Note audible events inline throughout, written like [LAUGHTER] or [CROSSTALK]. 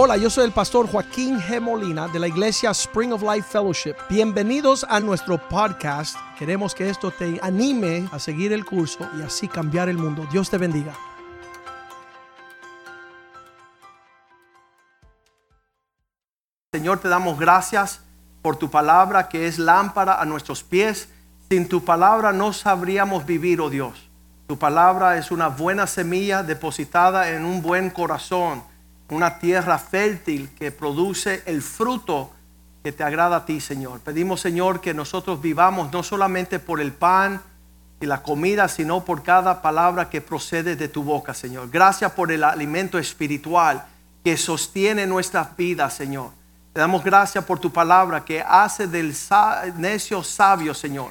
Hola, yo soy el pastor Joaquín G. Molina de la iglesia Spring of Life Fellowship. Bienvenidos a nuestro podcast. Queremos que esto te anime a seguir el curso y así cambiar el mundo. Dios te bendiga. Señor, te damos gracias por tu palabra que es lámpara a nuestros pies. Sin tu palabra no sabríamos vivir, oh Dios. Tu palabra es una buena semilla depositada en un buen corazón, una tierra fértil que produce el fruto que te agrada a ti, Señor. Pedimos, Señor, que nosotros vivamos no solamente por el pan y la comida, sino por cada palabra que procede de tu boca, Señor. Gracias por el alimento espiritual que sostiene nuestras vidas, Señor. Te damos gracias por tu palabra que hace del necio sabio, Señor.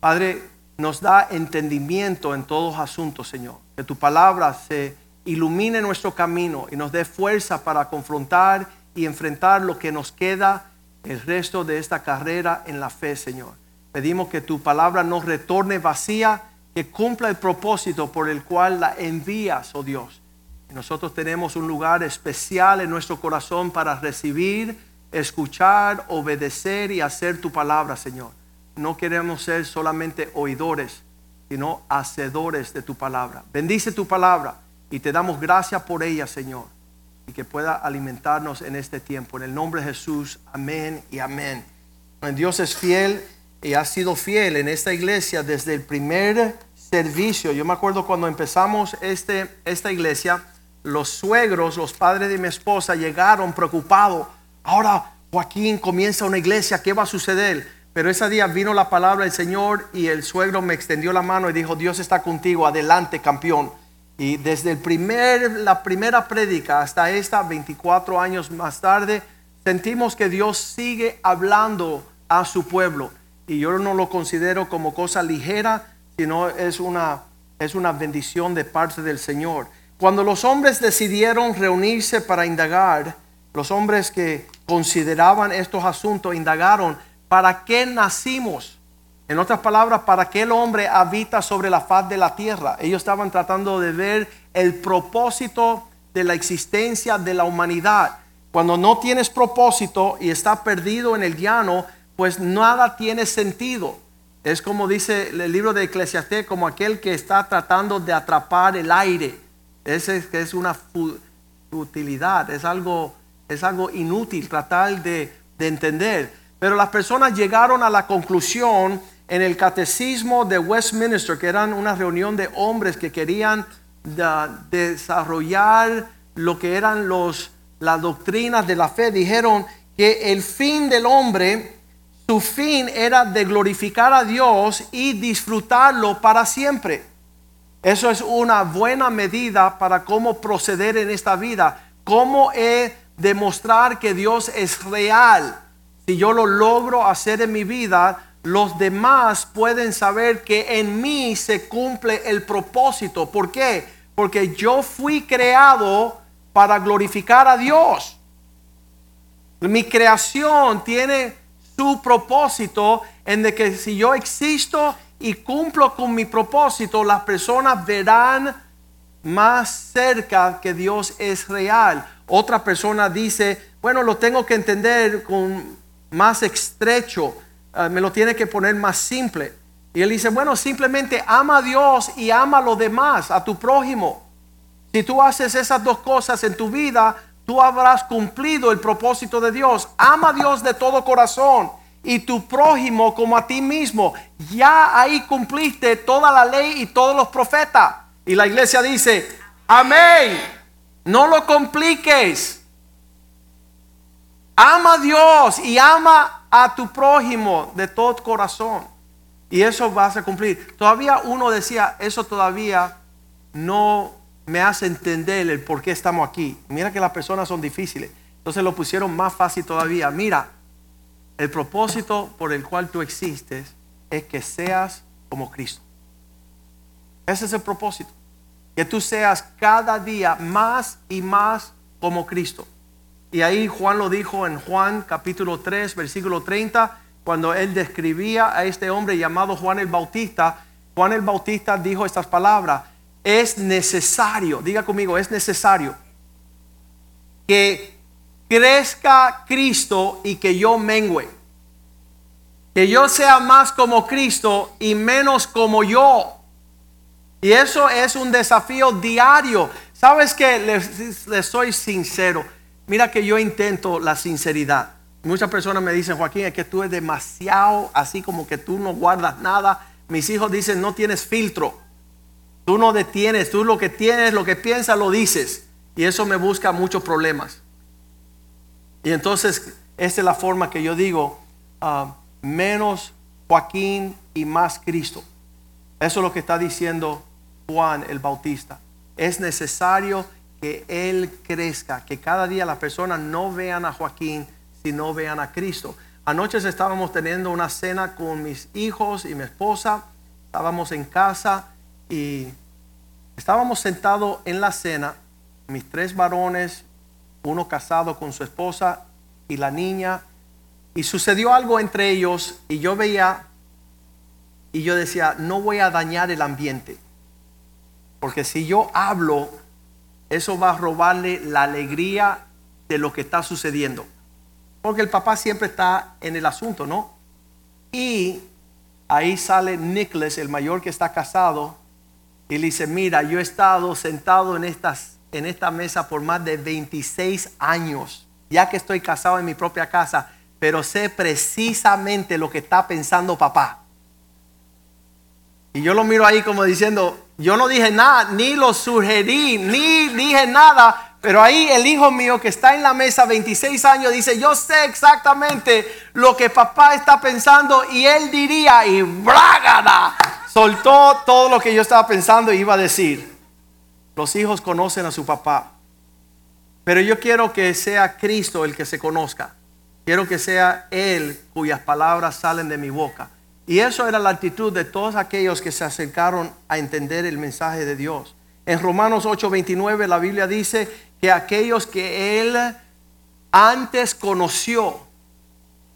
Padre, nos da entendimiento en todos asuntos, Señor. Que tu palabra se ilumine nuestro camino y nos dé fuerza para confrontar y enfrentar lo que nos queda el resto de esta carrera en la fe, Señor. Pedimos que tu palabra nos retorne vacía, que cumpla el propósito por el cual la envías, oh Dios. Nosotros tenemos un lugar especial en nuestro corazón para recibir, escuchar, obedecer y hacer tu palabra, Señor. No queremos ser solamente oidores, sino hacedores de tu palabra. Bendice tu palabra y te damos gracias por ella, Señor, y que pueda alimentarnos en este tiempo. En el nombre de Jesús, amén y amén. Dios es fiel y ha sido fiel en esta iglesia desde el primer servicio. Yo me acuerdo cuando empezamos este, esta iglesia los suegros, los padres de mi esposa llegaron preocupados. Ahora Joaquín comienza una iglesia, ¿qué va a suceder? Pero ese día vino la palabra del Señor y el suegro me extendió la mano y dijo, Dios está contigo, adelante campeón. Y desde el primer, la primera prédica hasta esta, 24 años más tarde, sentimos que Dios sigue hablando a su pueblo. Y yo no lo considero como cosa ligera, sino es una, es una bendición de parte del Señor. Cuando los hombres decidieron reunirse para indagar, los hombres que consideraban estos asuntos indagaron, ¿para qué nacimos? En otras palabras, ¿para qué el hombre habita sobre la faz de la tierra? Ellos estaban tratando de ver el propósito de la existencia de la humanidad. Cuando no tienes propósito y está perdido en el llano, pues nada tiene sentido. Es como dice el libro de Eclesiastés, como aquel que está tratando de atrapar el aire. Ese es una futilidad, es algo, es algo inútil tratar de, entender. Pero las personas llegaron a la conclusión en el catecismo de Westminster, que eran una reunión de hombres que querían desarrollar lo que eran los, las doctrinas de la fe, dijeron que el fin del hombre, su fin era de glorificar a Dios y disfrutarlo para siempre. Eso es una buena medida para cómo proceder en esta vida. Cómo he demostrar que Dios es real. Si yo lo logro hacer en mi vida, los demás pueden saber que en mí se cumple el propósito. ¿Por qué? Porque yo fui creado para glorificar a Dios. Mi creación tiene su propósito en de que si yo existo y cumplo con mi propósito, las personas verán más cerca que Dios es real. Otra persona dice, bueno, lo tengo que entender con más estrecho, eh, me lo tiene que poner más simple. Y él dice, bueno, simplemente ama a Dios y ama a los demás, a tu prójimo. Si tú haces esas dos cosas en tu vida, tú habrás cumplido el propósito de Dios. Ama a Dios de todo corazón y tu prójimo como a ti mismo. Ya ahí cumpliste toda la ley y todos los profetas. Y la iglesia dice, amén. No lo compliques. Ama a Dios y ama a tu prójimo de todo corazón. Y eso vas a cumplir. Todavía uno decía, eso todavía no me hace entender el por qué estamos aquí. Mira que las personas son difíciles. Entonces lo pusieron más fácil todavía. Mira, el propósito por el cual tú existes es que seas como Cristo. Ese es el propósito. Que tú seas cada día más y más como Cristo. Y ahí Juan lo dijo en Juan capítulo 3, versículo 30, cuando él describía a este hombre llamado Juan el Bautista. Juan el Bautista dijo estas palabras, es necesario, diga conmigo, es necesario que crezca Cristo y que yo mengüe. Que yo sea más como Cristo y menos como yo. Y eso es un desafío diario. ¿Sabes que Les, soy sincero. Mira que yo intento la sinceridad. Muchas personas me dicen, Joaquín, es que tú eres demasiado así como que tú no guardas nada. Mis hijos dicen, no tienes filtro. Tú no detienes, tú lo que tienes, lo que piensas, lo dices. Y eso me busca muchos problemas. Y entonces, esta es la forma que yo digo, ah, menos Joaquín y más Cristo. Eso es lo que está diciendo Juan el Bautista. Es necesario que Él crezca, que cada día las personas no vean a Joaquín, sino vean a Cristo. Anoche estábamos teniendo una cena con mis hijos y mi esposa. Estábamos en casa y estábamos sentados en la cena, mis tres varones, uno casado con su esposa y la niña, y sucedió algo entre ellos y yo veía y yo decía, no voy a dañar el ambiente, porque si yo hablo, eso va a robarle la alegría de lo que está sucediendo, porque el papá siempre está en el asunto, ¿no? Y ahí sale Nicholas, el mayor que está casado, y le dice, mira, yo he estado sentado en, en esta mesa por más de 26 años, ya que estoy casado en mi propia casa, pero sé precisamente lo que está pensando papá. Y yo lo miro ahí como diciendo, yo no dije nada, ni lo sugerí, ni dije nada, pero ahí el hijo mío que está en la mesa 26 años dice, yo sé exactamente lo que papá está pensando y él diría, y brágada, soltó todo lo que yo estaba pensando y iba a decir. Los hijos conocen a su papá, pero yo quiero que sea Cristo el que se conozca. Quiero que sea Él cuyas palabras salen de mi boca. Y eso era la actitud de todos aquellos que se acercaron a entender el mensaje de Dios. En Romanos 8:29 la Biblia dice que aquellos que Él antes conoció,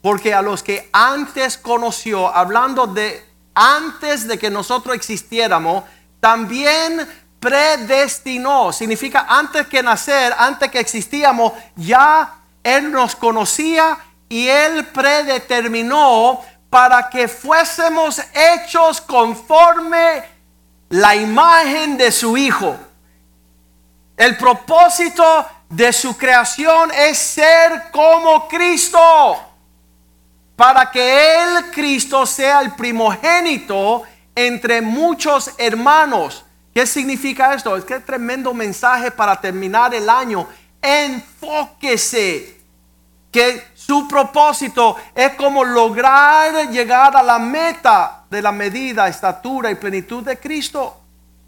porque a los que antes conoció, hablando de antes de que nosotros existiéramos, también predestinó. Significa antes que nacer, antes que existíamos, ya Él nos conocía y Él predeterminó para que fuésemos hechos conforme la imagen de su Hijo. El propósito de su creación es ser como Cristo para que Él, Cristo, sea el primogénito entre muchos hermanos. ¿Qué significa esto? Es que tremendo mensaje para terminar el año. Enfóquese que su propósito es como lograr llegar a la meta de la medida, estatura y plenitud de Cristo.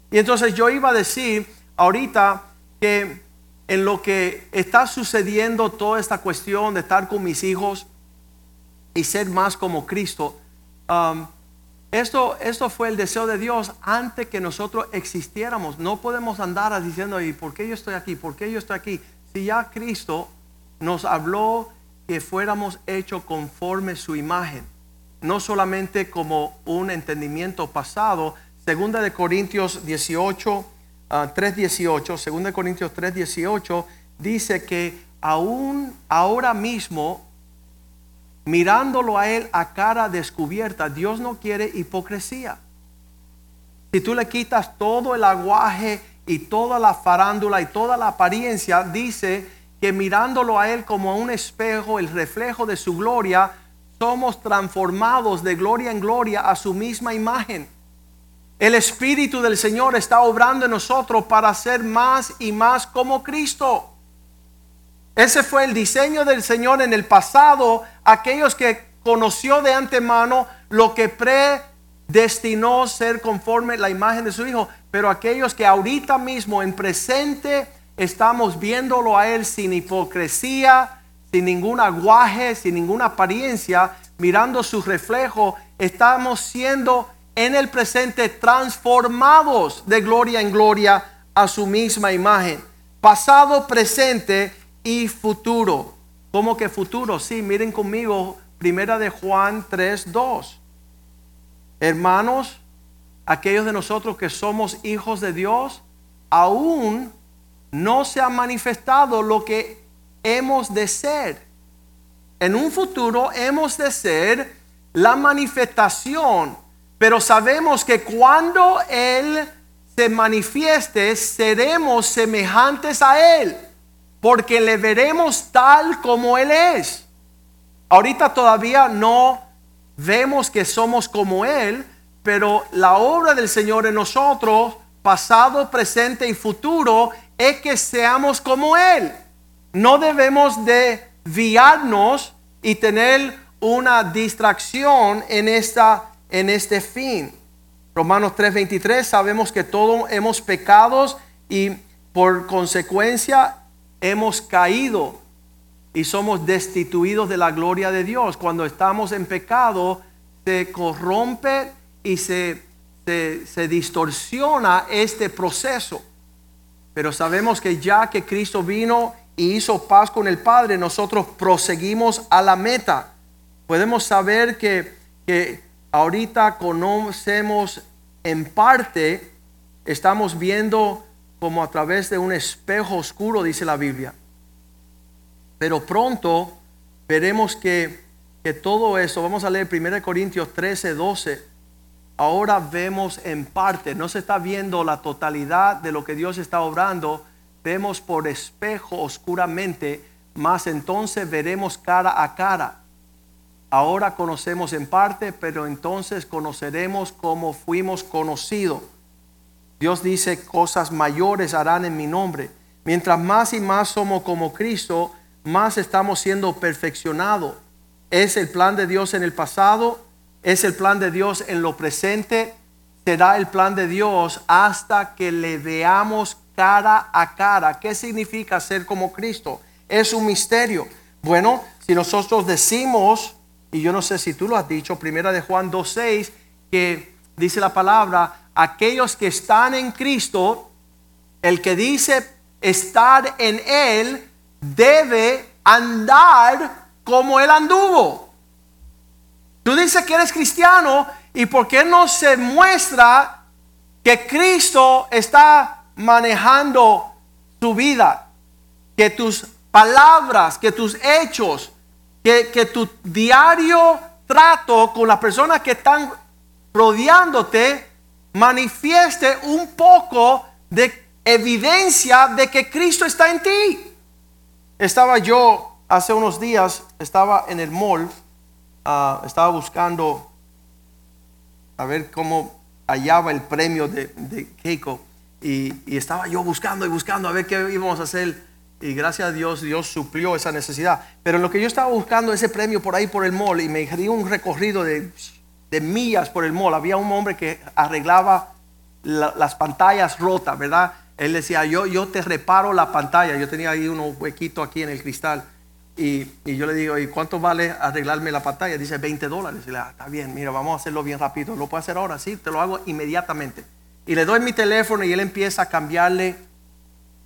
Y entonces yo iba a decir ahorita que en lo que está sucediendo toda esta cuestión de estar con mis hijos, y ser más como Cristo. Um, esto, esto fue el deseo de Dios antes que nosotros existiéramos. No podemos andar diciendo, ¿y por qué yo estoy aquí? ¿Por qué yo estoy aquí? Si ya Cristo nos habló que fuéramos hechos conforme su imagen, no solamente como un entendimiento pasado. Segunda de Corintios 18, 3.18, segunda de Corintios 3.18 dice que aún ahora mismo mirándolo a Él a cara descubierta. Dios no quiere hipocresía. Si tú le quitas todo el aguaje y toda la farándula y toda la apariencia, dice que mirándolo a Él como a un espejo, el reflejo de su gloria, somos transformados de gloria en gloria a su misma imagen. El Espíritu del Señor está obrando en nosotros para ser más y más como Cristo. Ese fue el diseño del Señor en el pasado, aquellos que conoció de antemano lo que predestinó ser conforme la imagen de su Hijo, pero aquellos que ahorita mismo en presente estamos viéndolo a Él sin hipocresía, sin ningún aguaje, sin ninguna apariencia, mirando su reflejo, estamos siendo en el presente transformados de gloria en gloria a su misma imagen. Pasado, presente y futuro. ¿Cómo que futuro? Sí, miren conmigo, primera de Juan 3, 2. Hermanos, aquellos de nosotros que somos hijos de Dios, aún no se ha manifestado lo que hemos de ser. En un futuro hemos de ser la manifestación, pero sabemos que cuando Él se manifieste, seremos semejantes a Él, porque le veremos tal como Él es. Ahorita todavía no vemos que somos como Él, pero la obra del Señor en nosotros, pasado, presente y futuro, es que seamos como Él. No debemos de viarnos y tener una distracción en, esta, en este fin. Romanos 3:23 sabemos que todos hemos pecado y por consecuencia hemos caído y somos destituidos de la gloria de Dios. Cuando estamos en pecado se corrompe y se, se, se distorsiona este proceso. Pero sabemos que ya que Cristo vino y hizo paz con el Padre, nosotros proseguimos a la meta. Podemos saber que, que ahorita conocemos en parte, estamos viendo como a través de un espejo oscuro, dice la Biblia. Pero pronto veremos que, que todo eso, vamos a leer 1 Corintios 13, 12, ahora vemos en parte, no se está viendo la totalidad de lo que Dios está obrando, vemos por espejo oscuramente, más entonces veremos cara a cara. Ahora conocemos en parte, pero entonces conoceremos como fuimos conocidos. Dios dice, cosas mayores harán en mi nombre. Mientras más y más somos como Cristo, más estamos siendo perfeccionados. Es el plan de Dios en el pasado, es el plan de Dios en lo presente, será el plan de Dios hasta que le veamos cara a cara. ¿Qué significa ser como Cristo? Es un misterio. Bueno, si nosotros decimos, y yo no sé si tú lo has dicho, primera de Juan 2.6, que dice la palabra, aquellos que están en Cristo, el que dice estar en Él, debe andar como Él anduvo. Tú dices que eres cristiano y por qué no se muestra que Cristo está manejando tu vida, que tus palabras, que tus hechos, que, que tu diario trato con las personas que están rodeándote manifieste un poco de evidencia de que Cristo está en ti. Estaba yo hace unos días, estaba en el mall, ah, estaba buscando a ver cómo hallaba el premio de, de Keiko y, estaba yo buscando y buscando a ver qué íbamos a hacer. Y gracias a Dios, Dios suplió esa necesidad. Pero lo que yo estaba buscando ese premio por ahí por el mall y me di un recorrido de, millas por el mall. Había un hombre que arreglaba las pantallas rotas, ¿verdad? Él decía, yo, yo te reparo la pantalla. Yo tenía ahí unos huequitos aquí en el cristal. Y, yo le digo, ¿y cuánto vale arreglarme la pantalla? Dice 20 dólares. Y le, ah, está bien, mira, vamos a hacerlo bien rápido. ¿Lo puedo hacer ahora? Sí, te lo hago inmediatamente. Y le doy mi teléfono y él empieza a cambiarle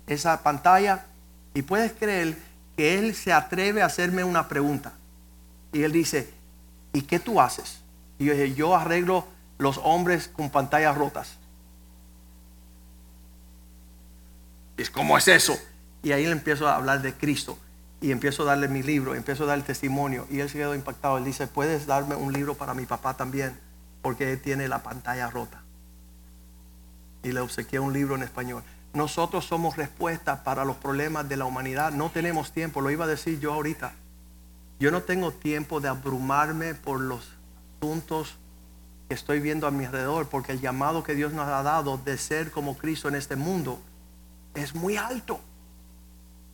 esa pantalla. Y puedes creer que él se atreve a hacerme una pregunta. Y él dice, ¿y qué tú haces? Y yo dije, yo arreglo los hombres con pantallas rotas. Es como es eso. Y ahí le empiezo a hablar de Cristo. Y empiezo a darle mi libro, empiezo a dar el testimonio. Y él se quedó impactado. Él dice, ¿puedes darme un libro para mi papá también? Porque él tiene la pantalla rota y le obsequié un libro en español. Nosotros somos respuesta para los problemas de la humanidad. No tenemos tiempo, lo iba a decir yo ahorita. Yo no tengo tiempo de abrumarme por los asuntos que estoy viendo a mi alrededor, porque el llamado que Dios nos ha dado de ser como Cristo en este mundo es muy alto.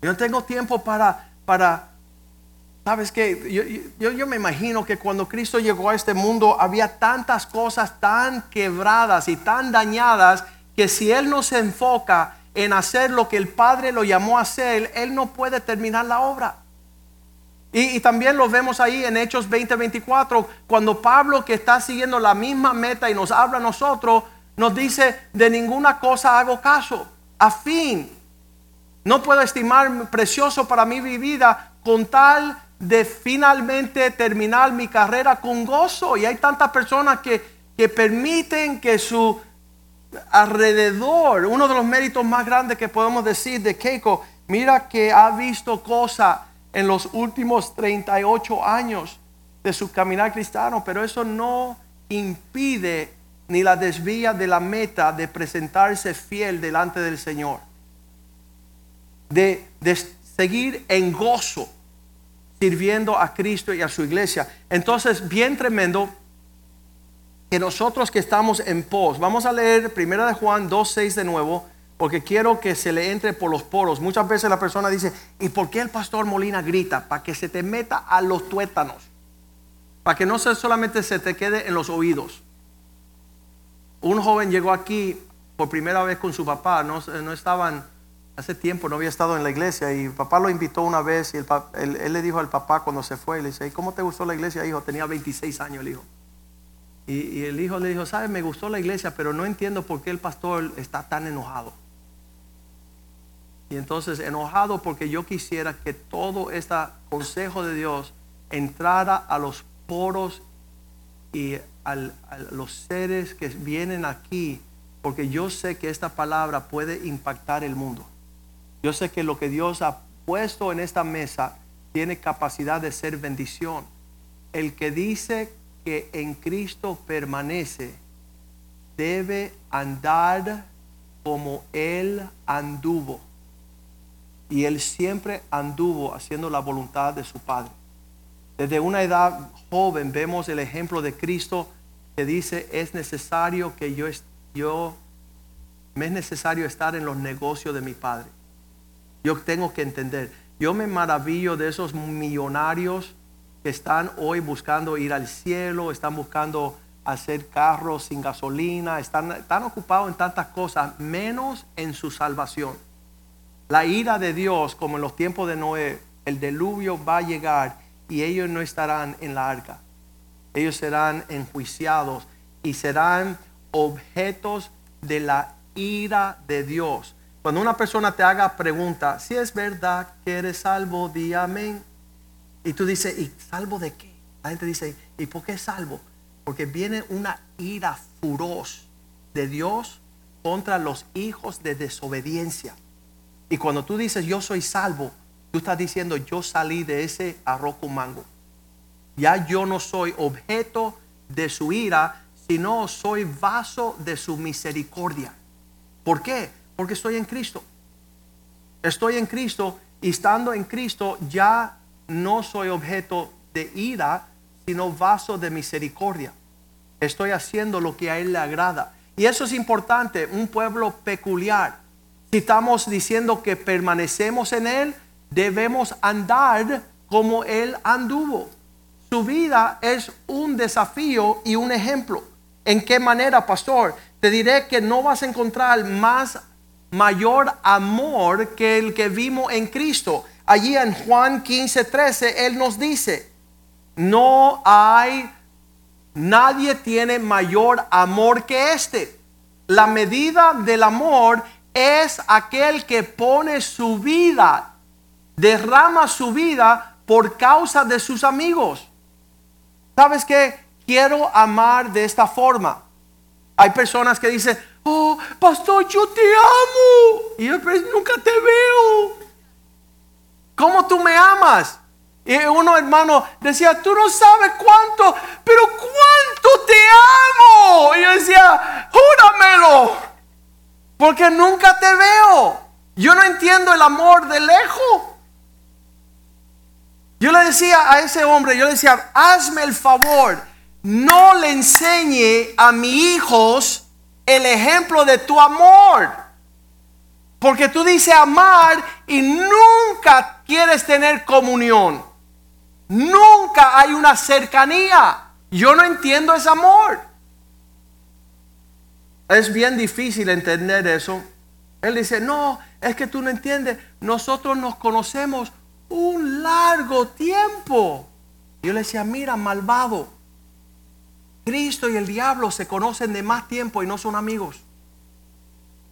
Yo no tengo tiempo para, para ¿sabes qué? Yo, yo, yo me imagino que cuando Cristo llegó a este mundo había tantas cosas tan quebradas y tan dañadas que si Él no se enfoca en hacer lo que el Padre lo llamó a hacer, Él no puede terminar la obra. Y, también lo vemos ahí en Hechos 20:24, cuando Pablo, que está siguiendo la misma meta y nos habla a nosotros, nos dice, de ninguna cosa hago caso, a fin, no puedo estimar precioso para mi vida con tal de finalmente terminar mi carrera con gozo. Y hay tantas personas que, que permiten que su alrededor. Uno de los méritos más grandes que podemos decir de Keiko, mira que ha visto cosas en los últimos 38 años de su caminar cristiano, pero eso no impide ni la desvía de la meta de presentarse fiel delante del Señor, de, de seguir en gozo sirviendo a Cristo y a su iglesia. Entonces, bien tremendo que nosotros que estamos en pos, vamos a leer Primera de Juan 2.6 de nuevo, porque quiero que se le entre por los poros. Muchas veces la persona dice, ¿y por qué el pastor Molina grita? Para que se te meta a los tuétanos, para que no solamente se te quede en los oídos. Un joven llegó aquí por primera vez con su papá, no, no estaban, hace tiempo no había estado en la iglesia y papá lo invitó una vez y él, le dijo al papá cuando se fue, le dice, ¿y cómo te gustó la iglesia, hijo? Tenía 26 años el hijo. Y, y el hijo le dijo, ¿sabes? Me gustó la iglesia, pero no entiendo por qué el pastor está tan enojado. Y entonces enojado porque yo quisiera que todo este consejo de Dios entrara a los poros y a los seres que vienen aquí, porque yo sé que esta palabra puede impactar el mundo. Yo sé que lo que Dios ha puesto en esta mesa tiene capacidad de ser bendición. El que dice que en Cristo permanece debe andar como Él anduvo y él siempre anduvo haciendo la voluntad de su Padre. Desde una edad joven vemos el ejemplo de Cristo que dice, es necesario que yo, yo, me es necesario estar en los negocios de mi Padre. Yo tengo que entender. Yo me maravillo de esos millonarios que están hoy buscando ir al cielo, están buscando hacer carros sin gasolina, están, están ocupados en tantas cosas, menos en su salvación. La ira de Dios, como en los tiempos de Noé, el diluvio va a llegar y ellos no estarán en la arca. Ellos serán enjuiciados y serán objetos de la ira de Dios. Cuando una persona te haga pregunta, si es verdad que eres salvo, di amén. Y tú dices, ¿y salvo de qué? La gente dice, ¿y por qué salvo? Porque viene una ira furoz de Dios contra los hijos de desobediencia. Y cuando tú dices yo soy salvo, tú estás diciendo yo salí de ese arroz con mango. Ya yo no soy objeto de su ira, sino soy vaso de su misericordia. ¿Por qué? Porque estoy en Cristo. Estoy en Cristo y estando en Cristo ya no soy objeto de ira, sino vaso de misericordia. Estoy haciendo lo que a Él le agrada. Y eso es importante, un pueblo peculiar. Si estamos diciendo que permanecemos en Él, debemos andar como Él anduvo. Su vida es un desafío y un ejemplo. ¿En qué manera, pastor? Te diré que no vas a encontrar más mayor amor que el que vimos en Cristo. Allí en Juan 15, 13, Él nos dice, no hay, nadie tiene mayor amor que este. La medida del amor es aquel que pone su vida, derrama su vida por causa de sus amigos. ¿Sabes qué? Quiero amar de esta forma. Hay personas que dicen, oh, pastor, yo te amo. Y yo pues, nunca te veo. ¿Cómo tú me amas? Y uno hermano decía, tú no sabes cuánto, pero cuánto te amo. Y yo decía, júramelo porque nunca te veo. Yo no entiendo el amor de lejos. Yo le decía a ese hombre, yo le decía, hazme el favor, no le enseñe a mis hijos el ejemplo de tu amor. Porque tú dices amar y nunca quieres tener comunión. Nunca hay una cercanía. Yo no entiendo ese amor. Es bien difícil entender eso. Él dice, no, es que tú no entiendes. Nosotros nos conocemos un largo tiempo. Yo le decía, mira, malvado. Cristo y el diablo se conocen de más tiempo y no son amigos.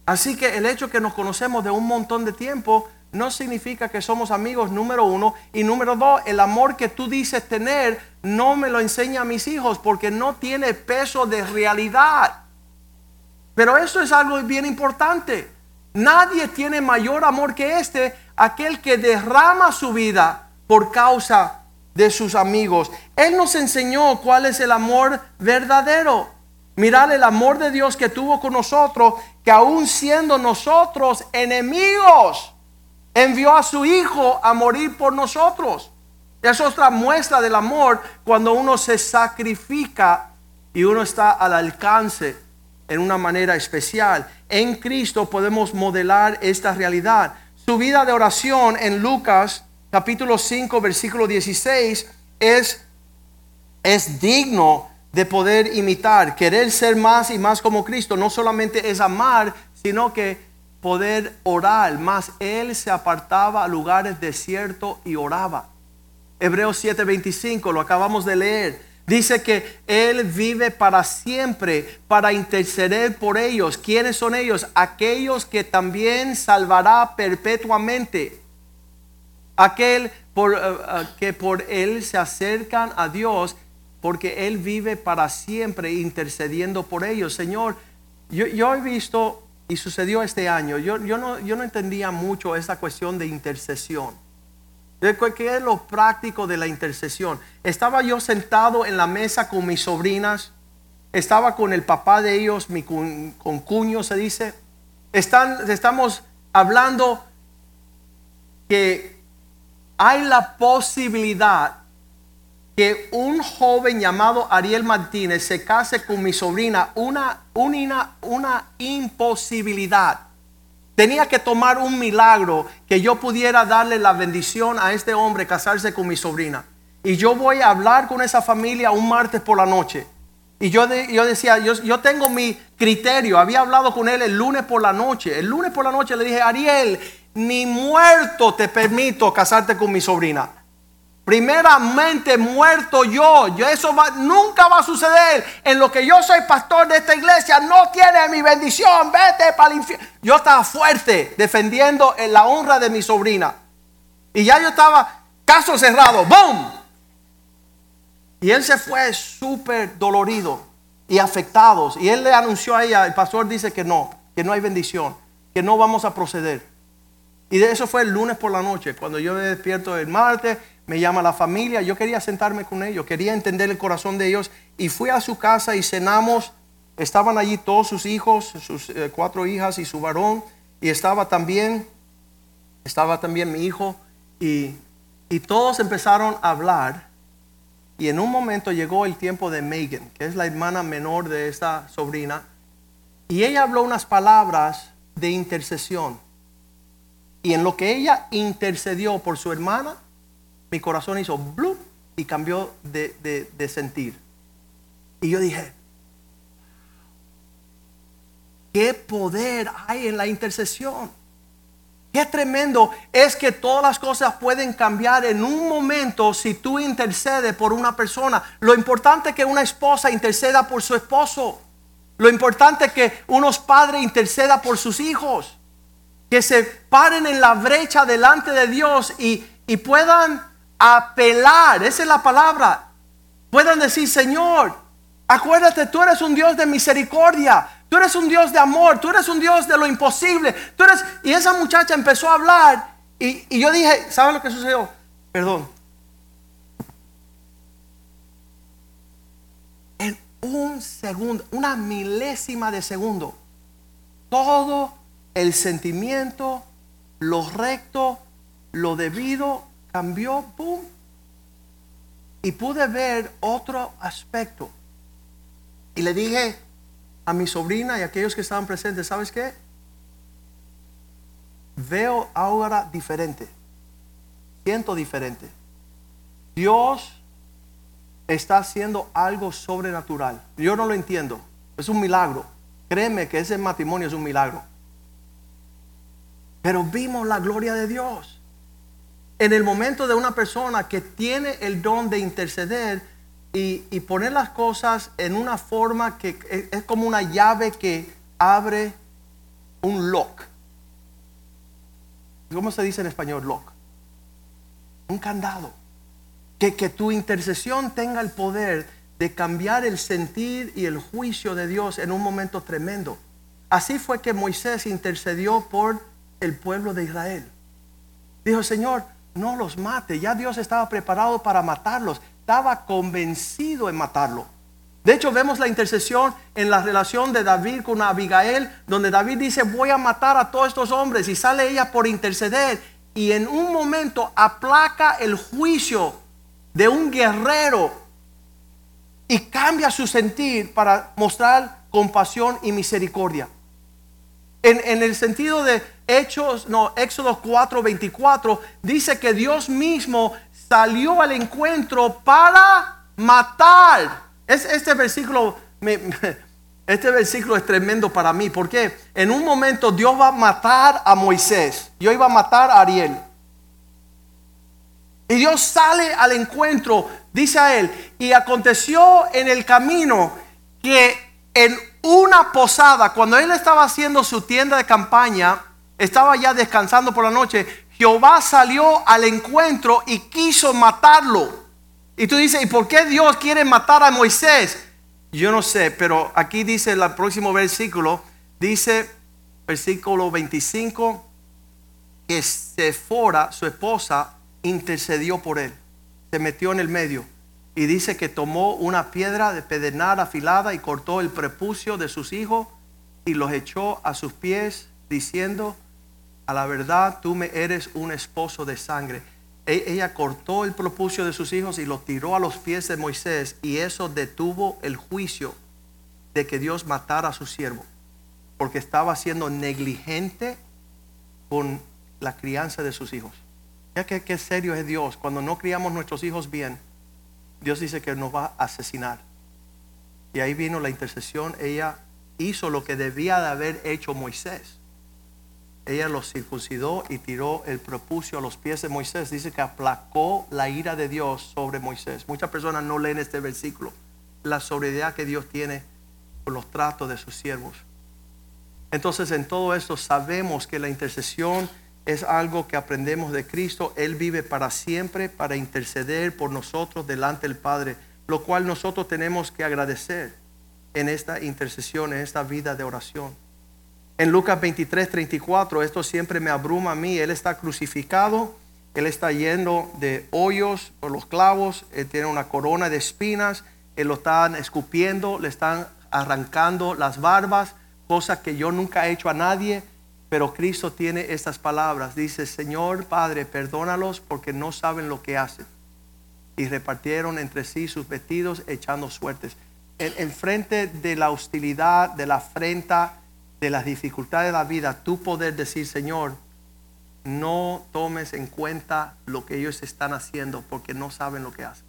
Así que el hecho que nos conocemos de un montón de tiempo no significa que somos amigos, número uno. Y número dos, el amor que tú dices tener no me lo enseña a mis hijos porque no tiene peso de realidad. Pero eso es algo bien importante. Nadie tiene mayor amor que este, aquel que derrama su vida por causa de sus amigos. Él nos enseñó cuál es el amor verdadero. Mirar el amor de Dios que tuvo con nosotros, que aún siendo nosotros enemigos, envió a su Hijo a morir por nosotros. Es otra muestra del amor cuando uno se sacrifica y uno está al alcance en una manera especial. En Cristo podemos modelar esta realidad. Su vida de oración en Lucas capítulo 5, versículo 16 es, es digno de poder imitar. Querer ser más y más como Cristo no solamente es amar, sino que poder orar. Más Él se apartaba a lugares desiertos y oraba. Hebreos 7:25, lo acabamos de leer. Dice que Él vive para siempre, para interceder por ellos. ¿Quiénes son ellos? Aquellos que también salvará perpetuamente. Aquel por, eh, eh, que por Él se acercan a Dios, porque Él vive para siempre intercediendo por ellos. Señor, yo, yo he visto, y sucedió este año, yo, yo, no, yo no entendía mucho esa cuestión de intercesión. ¿Qué es lo práctico de la intercesión? Estaba yo sentado en la mesa con mis sobrinas, estaba con el papá de ellos, mi con cuño se dice. Están, estamos hablando que hay la posibilidad que un joven llamado Ariel Martínez se case con mi sobrina, una, una, una imposibilidad. Tenía que tomar un milagro que yo pudiera darle la bendición a este hombre casarse con mi sobrina. Y yo voy a hablar con esa familia un martes por la noche. Y yo, yo decía, yo, yo, tengo mi criterio. Había hablado con él el lunes por la noche. El lunes por la noche le dije, Ariel, ni muerto te permito casarte con mi sobrina. Primeramente muerto yo. yo eso nunca va a suceder. En lo que yo soy pastor de esta iglesia, no tiene mi bendición. Vete para el infierno. Yo estaba fuerte defendiendo la honra de mi sobrina. Y ya yo estaba, caso cerrado, ¡boom! Y él se fue súper dolorido y afectados. Y él le anunció a ella, el pastor dice que no, que no hay bendición, que no vamos a proceder. Y de eso fue el lunes por la noche, cuando yo me despierto el martes, me llama la familia, yo quería sentarme con ellos, quería entender el corazón de ellos y fui a su casa y cenamos. Estaban allí todos sus hijos, sus eh, cuatro hijas y su varón y estaba también estaba también mi hijo y, y todos empezaron a hablar y en un momento llegó el tiempo de Megan, que es la hermana menor de esta sobrina, y ella habló unas palabras de intercesión. Y en lo que ella intercedió por su hermana, mi corazón hizo blue y cambió de, de sentir. Y yo dije, ¿qué poder hay en la intercesión? Qué tremendo es que todas las cosas pueden cambiar en un momento si tú intercedes por una persona. Lo importante es que una esposa interceda por su esposo. Lo importante es que unos padres interceda por sus hijos que se paren en la brecha delante de Dios y, puedan apelar, esa es la palabra, puedan decir, Señor, acuérdate, tú eres un Dios de misericordia, tú eres un Dios de amor, tú eres un Dios de lo imposible, tú eres... Y esa muchacha empezó a hablar y, y yo dije, ¿sabes lo que sucedió? Perdón. En un segundo, una milésima de segundo, todo el sentimiento, lo recto, lo debido, cambió, ¡pum! Y pude ver otro aspecto. Y le dije a mi sobrina y a aquellos que estaban presentes, ¿sabes qué? Veo ahora diferente. Siento diferente. Dios está haciendo algo sobrenatural. Yo no lo entiendo. Es un milagro. Créeme que ese matrimonio es un milagro. Pero vimos la gloria de Dios. En el momento de una persona que tiene el don de interceder y, poner las cosas en una forma que es, como una llave que abre un lock. ¿Cómo se dice en español lock? Un candado. Que, que tu intercesión tenga el poder de cambiar el sentir y el juicio de Dios en un momento tremendo. así fue que Moisés intercedió por el pueblo de Israel. Dijo, Señor, no los mate. Ya Dios estaba preparado para matarlos. Estaba convencido en matarlo. De hecho, vemos la intercesión en la relación de David con Abigail, donde David dice, voy a matar a todos estos hombres. Y sale ella por interceder. Y en un momento aplaca el juicio de un guerrero y cambia su sentir para mostrar compasión y misericordia. En, el sentido de Hechos, no, Éxodo 4, 24, dice que Dios mismo salió al encuentro para matar es, este versículo [LAUGHS] este versículo es tremendo para mí porque en un momento Dios va a matar a Moisés. Yo iba a matar a Ariel. Y Dios sale al encuentro, dice a él, y aconteció en el camino que en una posada, cuando él estaba haciendo su tienda de campaña, estaba ya descansando por la noche, Jehová salió al encuentro y quiso matarlo. Y tú dices, ¿y por qué Dios quiere matar a Moisés? Yo no sé, pero aquí dice el próximo versículo, dice versículo 25, que Sephora, su esposa, intercedió por él, se metió en el medio. Y dice que tomó una piedra de pedernal afilada y cortó el prepucio de sus hijos y los echó a sus pies, diciendo, a la verdad tú me eres un esposo de sangre. E, ella cortó el propucio de sus hijos y lo tiró a los pies de Moisés y eso detuvo el juicio de que Dios matara a su siervo porque estaba siendo negligente con la crianza de sus hijos. Ya que qué serio es Dios cuando no criamos nuestros hijos bien. Dios dice que nos va a asesinar. Y ahí vino la intercesión. Ella hizo lo que debía de haber hecho Moisés ella los circuncidó y tiró el propucio a los pies de Moisés. Dice que aplacó la ira de Dios sobre Moisés. Muchas personas no leen este versículo. La sobriedad que Dios tiene con los tratos de sus siervos. Entonces en todo esto sabemos que la intercesión es algo que aprendemos de Cristo. Él vive para siempre para interceder por nosotros delante del Padre, lo cual nosotros tenemos que agradecer en esta intercesión, en esta vida de oración. En Lucas 23, 34, esto siempre me abruma a mí. Él está crucificado, él está yendo de hoyos por los clavos, él tiene una corona de espinas, él lo están escupiendo, le están arrancando las barbas, cosa que yo nunca he hecho a nadie. Pero Cristo tiene estas palabras. Dice, Señor Padre, perdónalos porque no saben lo que hacen. Y repartieron entre sí sus vestidos echando suertes. En, en frente de la hostilidad, de la afrenta, de las dificultades de la vida, tú poder decir, Señor, no tomes en cuenta lo que ellos están haciendo porque no saben lo que hacen.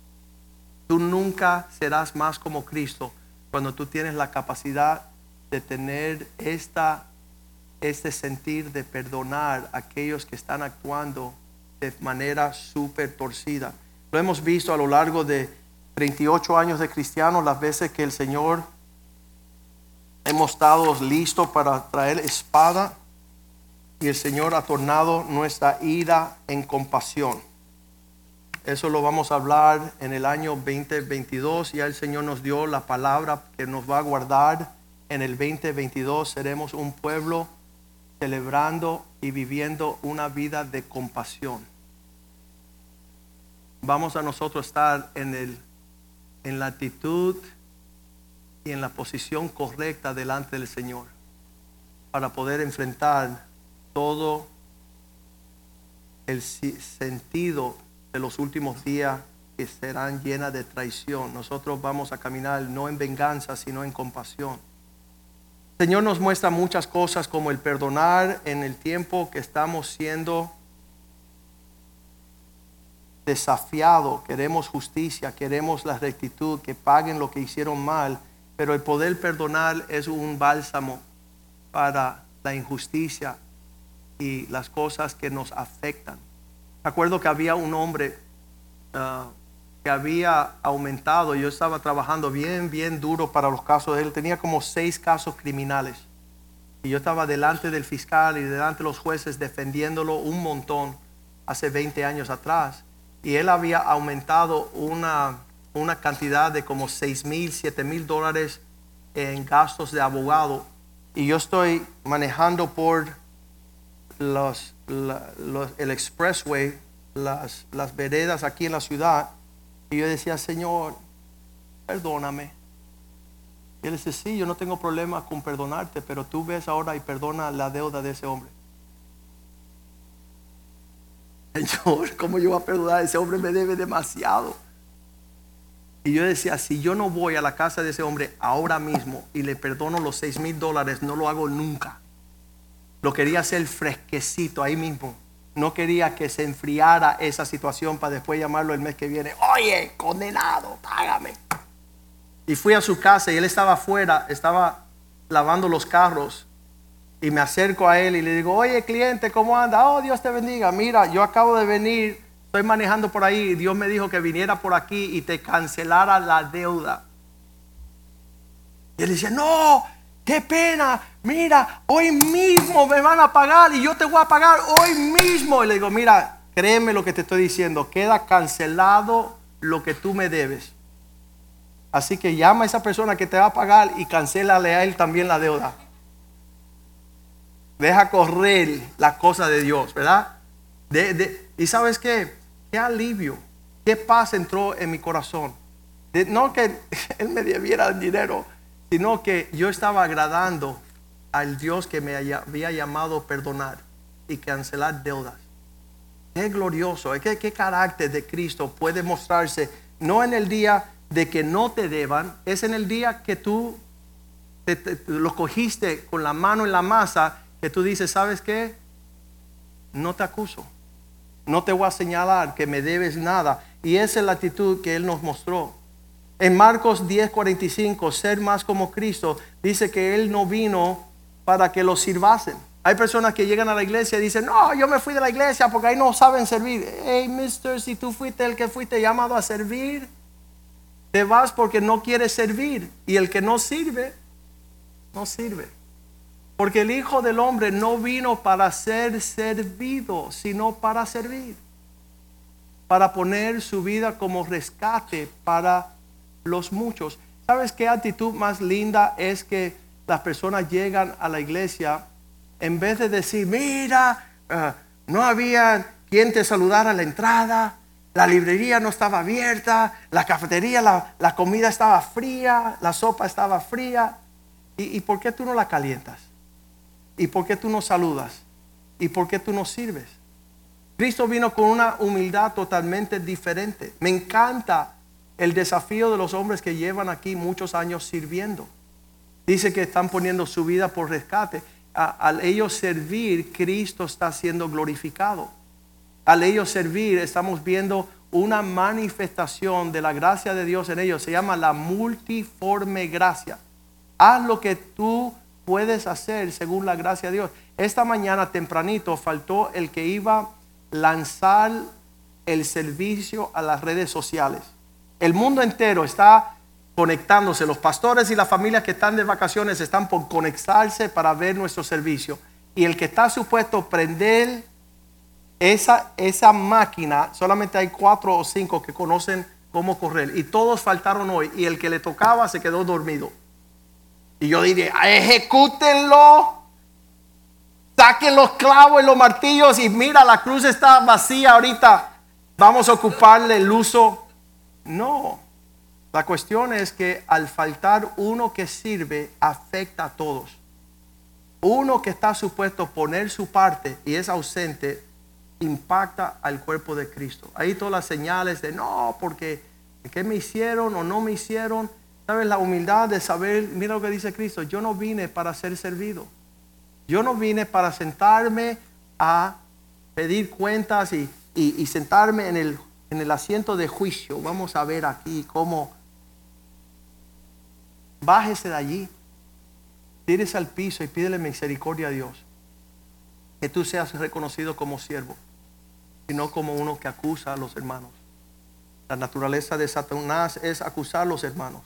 Tú nunca serás más como Cristo cuando tú tienes la capacidad de tener esta, este sentir de perdonar a aquellos que están actuando de manera súper torcida. Lo hemos visto a lo largo de 38 años de cristianos, las veces que el Señor hemos estado listos para traer espada y el Señor ha tornado nuestra ira en compasión. Eso lo vamos a hablar en el año 2022. Ya el Señor nos dio la palabra que nos va a guardar. En el 2022 seremos un pueblo celebrando y viviendo una vida de compasión. Vamos a nosotros estar en, el, en la actitud y en la posición correcta delante del Señor para poder enfrentar todo el sentido de los últimos días que serán llenas de traición. Nosotros vamos a caminar no en venganza, sino en compasión. Señor nos muestra muchas cosas como el perdonar en el tiempo que estamos siendo desafiados, queremos justicia, queremos la rectitud, que paguen lo que hicieron mal pero el poder perdonar es un bálsamo para la injusticia y las cosas que nos afectan. Recuerdo que había un hombre ah, que había aumentado, yo estaba trabajando bien, bien duro para los casos él, tenía como seis casos criminales. Y yo estaba delante del fiscal y delante de los jueces defendiéndolo un montón hace 20 años atrás. Y él había aumentado una una cantidad de como 6 mil, 7 mil dólares en gastos de abogado y yo estoy manejando por los, el expressway, las, las veredas aquí en la ciudad, y yo decía, Señor, perdóname. Y él dice, sí, yo no tengo problema con perdonarte, pero tú ves ahora y perdona la deuda de ese hombre. [LAUGHS] Señor, ¿cómo yo voy a perdonar? Ese hombre me debe demasiado. Y yo decía, si yo no voy a la casa de ese hombre ahora mismo y le perdono los seis mil dólares, no lo hago nunca. Lo quería hacer fresquecito ahí mismo. No quería que se enfriara esa situación para después llamarlo el mes que viene. Oye, condenado, págame. Y fui a su casa y él estaba afuera, estaba lavando los carros. Y me acerco a él y le digo, oye cliente, ¿cómo anda? Oh, Dios te bendiga. Mira, yo acabo de venir, estoy manejando por ahí y Dios me dijo que viniera por aquí y te cancelara la deuda. Y él decía, no, qué pena, mira, hoy mismo me van a pagar y yo te voy a pagar hoy mismo. Y le digo, mira, créeme lo que te estoy diciendo, queda cancelado lo que tú me debes. Así que llama a esa persona que te va a pagar y cancélale a él también la deuda. Deja correr la cosa de Dios, ¿verdad? Y sabes qué? Qué alivio, qué paz entró en mi corazón. De- no que [LAUGHS] él me debiera el dinero, sino que yo estaba agradando al Dios que me había llamado a perdonar y cancelar deudas. Qué glorioso, qué, qué carácter de Cristo puede mostrarse, no en el día de que no te deban, es en el día que tú te- lo cogiste con la mano en la masa, que tú dices, ¿sabes qué? No te acuso, no te voy a señalar que me debes nada. Y esa es la actitud que Él nos mostró. En Marcos 10:45, ser más como Cristo, dice que Él no vino para que lo sirvasen. Hay personas que llegan a la iglesia y dicen, no, yo me fui de la iglesia porque ahí no saben servir. Hey, mister, si tú fuiste el que fuiste llamado a servir, te vas porque no quieres servir. Y el que no sirve, no sirve. Porque el Hijo del Hombre no vino para ser servido, sino para servir. Para poner su vida como rescate para los muchos. ¿Sabes qué actitud más linda es que las personas llegan a la iglesia en vez de decir, mira, eh, no había quien te saludara a la entrada, la librería no estaba abierta, la cafetería, la, la comida estaba fría, la sopa estaba fría. ¿Y, ¿Y por qué tú no la calientas? ¿Y por qué tú no saludas? ¿Y por qué tú no sirves? Cristo vino con una humildad totalmente diferente. Me encanta el desafío de los hombres que llevan aquí muchos años sirviendo. Dice que están poniendo su vida por rescate. Al ellos servir, Cristo está siendo glorificado. Al ellos servir, estamos viendo una manifestación de la gracia de Dios en ellos. Se llama la multiforme gracia. Haz lo que tú puedes hacer según la gracia de Dios. Esta mañana tempranito faltó el que iba a lanzar el servicio a las redes sociales. El mundo entero está conectándose. Los pastores y las familias que están de vacaciones están por conectarse para ver nuestro servicio. Y el que está supuesto prender esa, esa máquina, solamente hay cuatro o cinco que conocen cómo correr. Y todos faltaron hoy. Y el que le tocaba se quedó dormido. Y yo diré, ejecútenlo. Saquen los clavos y los martillos y mira, la cruz está vacía ahorita. Vamos a ocuparle el uso. No. La cuestión es que al faltar uno que sirve, afecta a todos. Uno que está supuesto a poner su parte y es ausente, impacta al cuerpo de Cristo. Ahí todas las señales de no, porque ¿qué me hicieron o no me hicieron? ¿Sabes? La humildad de saber, mira lo que dice Cristo, yo no vine para ser servido. Yo no vine para sentarme a pedir cuentas y, y- sentarme en el, en el asiento de juicio. Vamos a ver aquí cómo. Bájese de allí, tírese al piso y pídele misericordia a Dios. Que tú seas reconocido como siervo, y no como uno que acusa a los hermanos. La naturaleza de Satanás es acusar a los hermanos.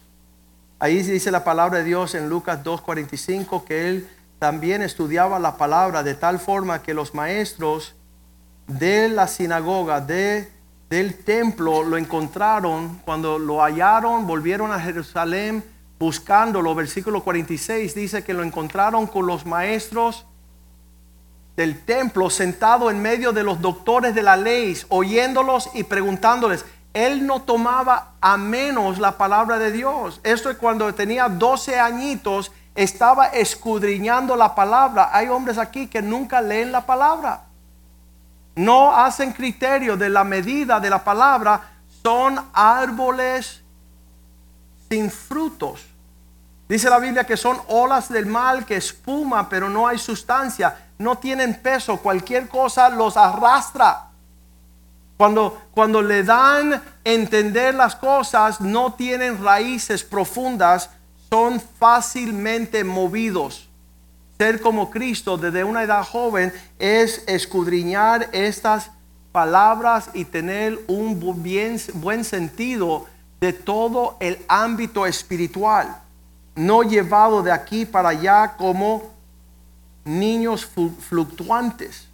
Ahí dice la palabra de Dios en Lucas 2.45 que él también estudiaba la palabra de tal forma que los maestros de la sinagoga, de, del templo, lo encontraron, cuando lo hallaron, volvieron a Jerusalén, buscándolo, versículo 46 dice que lo encontraron con los maestros del templo sentado en medio de los doctores de la ley, oyéndolos y preguntándoles. Él no tomaba a menos la palabra de Dios. Esto es cuando tenía 12 añitos, estaba escudriñando la palabra. Hay hombres aquí que nunca leen la palabra. No hacen criterio de la medida de la palabra. Son árboles sin frutos. Dice la Biblia que son olas del mal que espuma, pero no hay sustancia no tienen peso, cualquier cosa los arrastra. Cuando, cuando le dan entender las cosas, no tienen raíces profundas, son fácilmente movidos. Ser como Cristo desde una edad joven es escudriñar estas palabras y tener un buen sentido de todo el ámbito espiritual, no llevado de aquí para allá como niños fluctuantes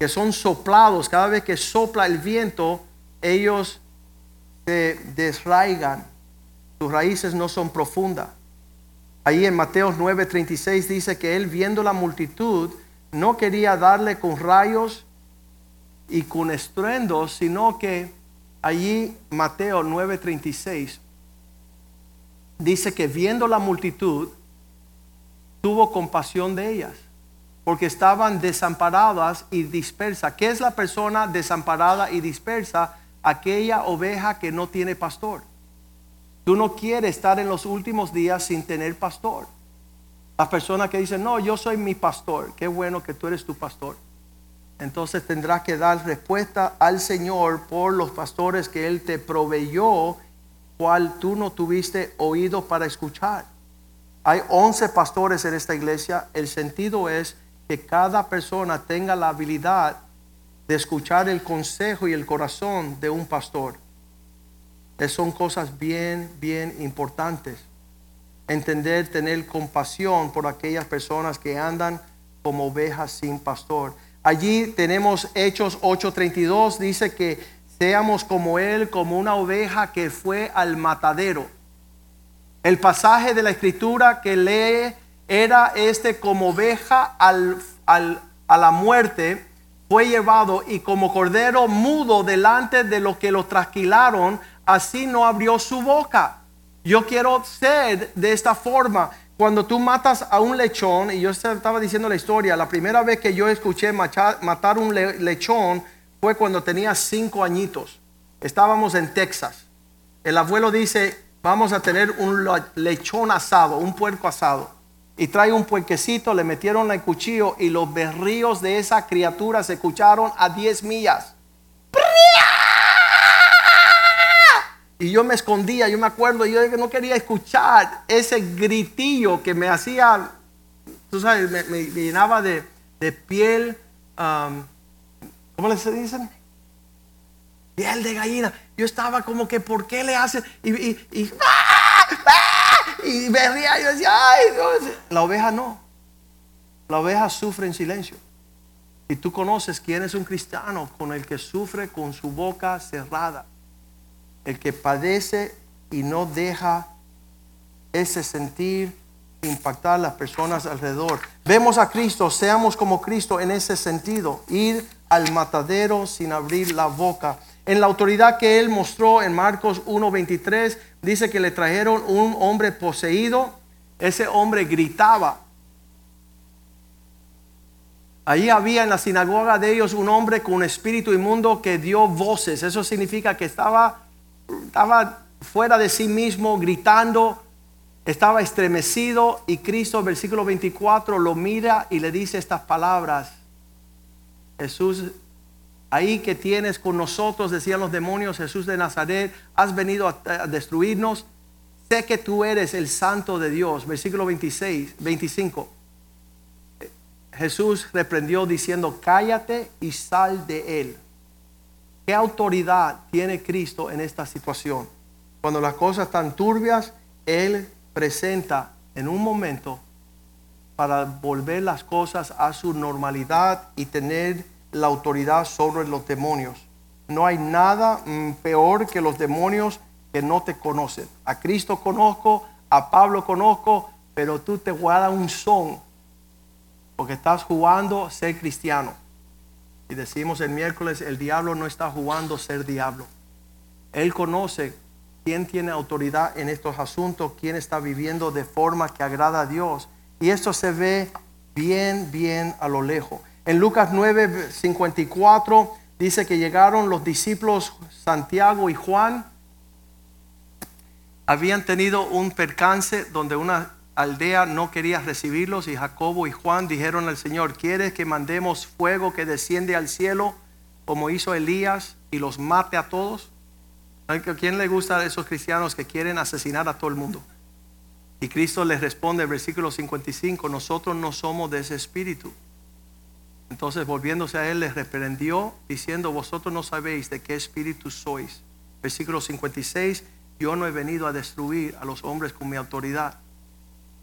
que son soplados. Cada vez que sopla el viento, ellos se desraigan. Sus raíces no son profundas. Ahí en Mateo 9:36 dice que él viendo la multitud no quería darle con rayos y con estruendos, sino que allí Mateo 9:36 dice que viendo la multitud tuvo compasión de ellas porque estaban desamparadas y dispersas. ¿Qué es la persona desamparada y dispersa? Aquella oveja que no tiene pastor. Tú no quieres estar en los últimos días sin tener pastor. Las personas que dicen, no, yo soy mi pastor, qué bueno que tú eres tu pastor. Entonces tendrás que dar respuesta al Señor por los pastores que Él te proveyó, cual tú no tuviste oído para escuchar. Hay 11 pastores en esta iglesia. El sentido es que cada persona tenga la habilidad de escuchar el consejo y el corazón de un pastor. Es, son cosas bien, bien importantes. Entender, tener compasión por aquellas personas que andan como ovejas sin pastor. Allí tenemos Hechos 8:32, dice que seamos como Él, como una oveja que fue al matadero. El pasaje de la escritura que lee era este como oveja al, a la muerte, fue llevado y como cordero mudo delante de los que lo trasquilaron, así no abrió su boca. Yo quiero ser de esta forma. Cuando tú matas a un lechón, y yo estaba diciendo la historia, la primera vez que yo escuché matar un lechón fue cuando tenía cinco añitos. Estábamos en Texas. El abuelo dice, vamos a tener un lechón asado, un puerco asado y trae un puerquecito, le metieron el cuchillo y los berríos de esa criatura se escucharon a 10 millas. Y yo me escondía, yo me acuerdo, yo no quería escuchar ese gritillo que me hacía, tú sabes, me, llenaba de, piel, um, ¿cómo les dicen? Piel de gallina. Yo estaba como que, ¿por qué le hacen? Y, y, y berría y decía, ay Dios. La oveja no. La oveja sufre en silencio. Y tú conoces quién es un cristiano con el que sufre con su boca cerrada. El que padece y no deja ese sentir impactar a las personas alrededor. Vemos a Cristo, seamos como Cristo en ese sentido. Ir al matadero sin abrir la boca. En la autoridad que él mostró en Marcos 1.23, dice que le trajeron un hombre poseído. Ese hombre gritaba. Allí había en la sinagoga de ellos un hombre con un espíritu inmundo que dio voces. Eso significa que estaba, estaba fuera de sí mismo, gritando, estaba estremecido y Cristo, versículo 24, lo mira y le dice estas palabras. Jesús ahí que tienes con nosotros, decían los demonios, Jesús de Nazaret, has venido a, destruirnos. Sé que tú eres el santo de Dios. Versículo 26, 25. Jesús reprendió diciendo, cállate y sal de él. ¿Qué autoridad tiene Cristo en esta situación? Cuando las cosas están turbias, Él presenta en un momento para volver las cosas a su normalidad y tener la autoridad sobre los demonios. No hay nada mm, peor que los demonios que no te conocen. A Cristo conozco, a Pablo conozco, pero tú te a dar un son, porque estás jugando ser cristiano. Y decimos el miércoles, el diablo no está jugando ser diablo. Él conoce quién tiene autoridad en estos asuntos, quién está viviendo de forma que agrada a Dios. Y esto se ve bien, bien a lo lejos. En Lucas 9, 54 dice que llegaron los discípulos Santiago y Juan. Habían tenido un percance donde una aldea no quería recibirlos y Jacobo y Juan dijeron al Señor, ¿quieres que mandemos fuego que desciende al cielo como hizo Elías y los mate a todos? ¿A quién le gusta a esos cristianos que quieren asesinar a todo el mundo? Y Cristo les responde, versículo 55, nosotros no somos de ese espíritu. Entonces volviéndose a él les reprendió diciendo, vosotros no sabéis de qué espíritu sois. Versículo 56, yo no he venido a destruir a los hombres con mi autoridad.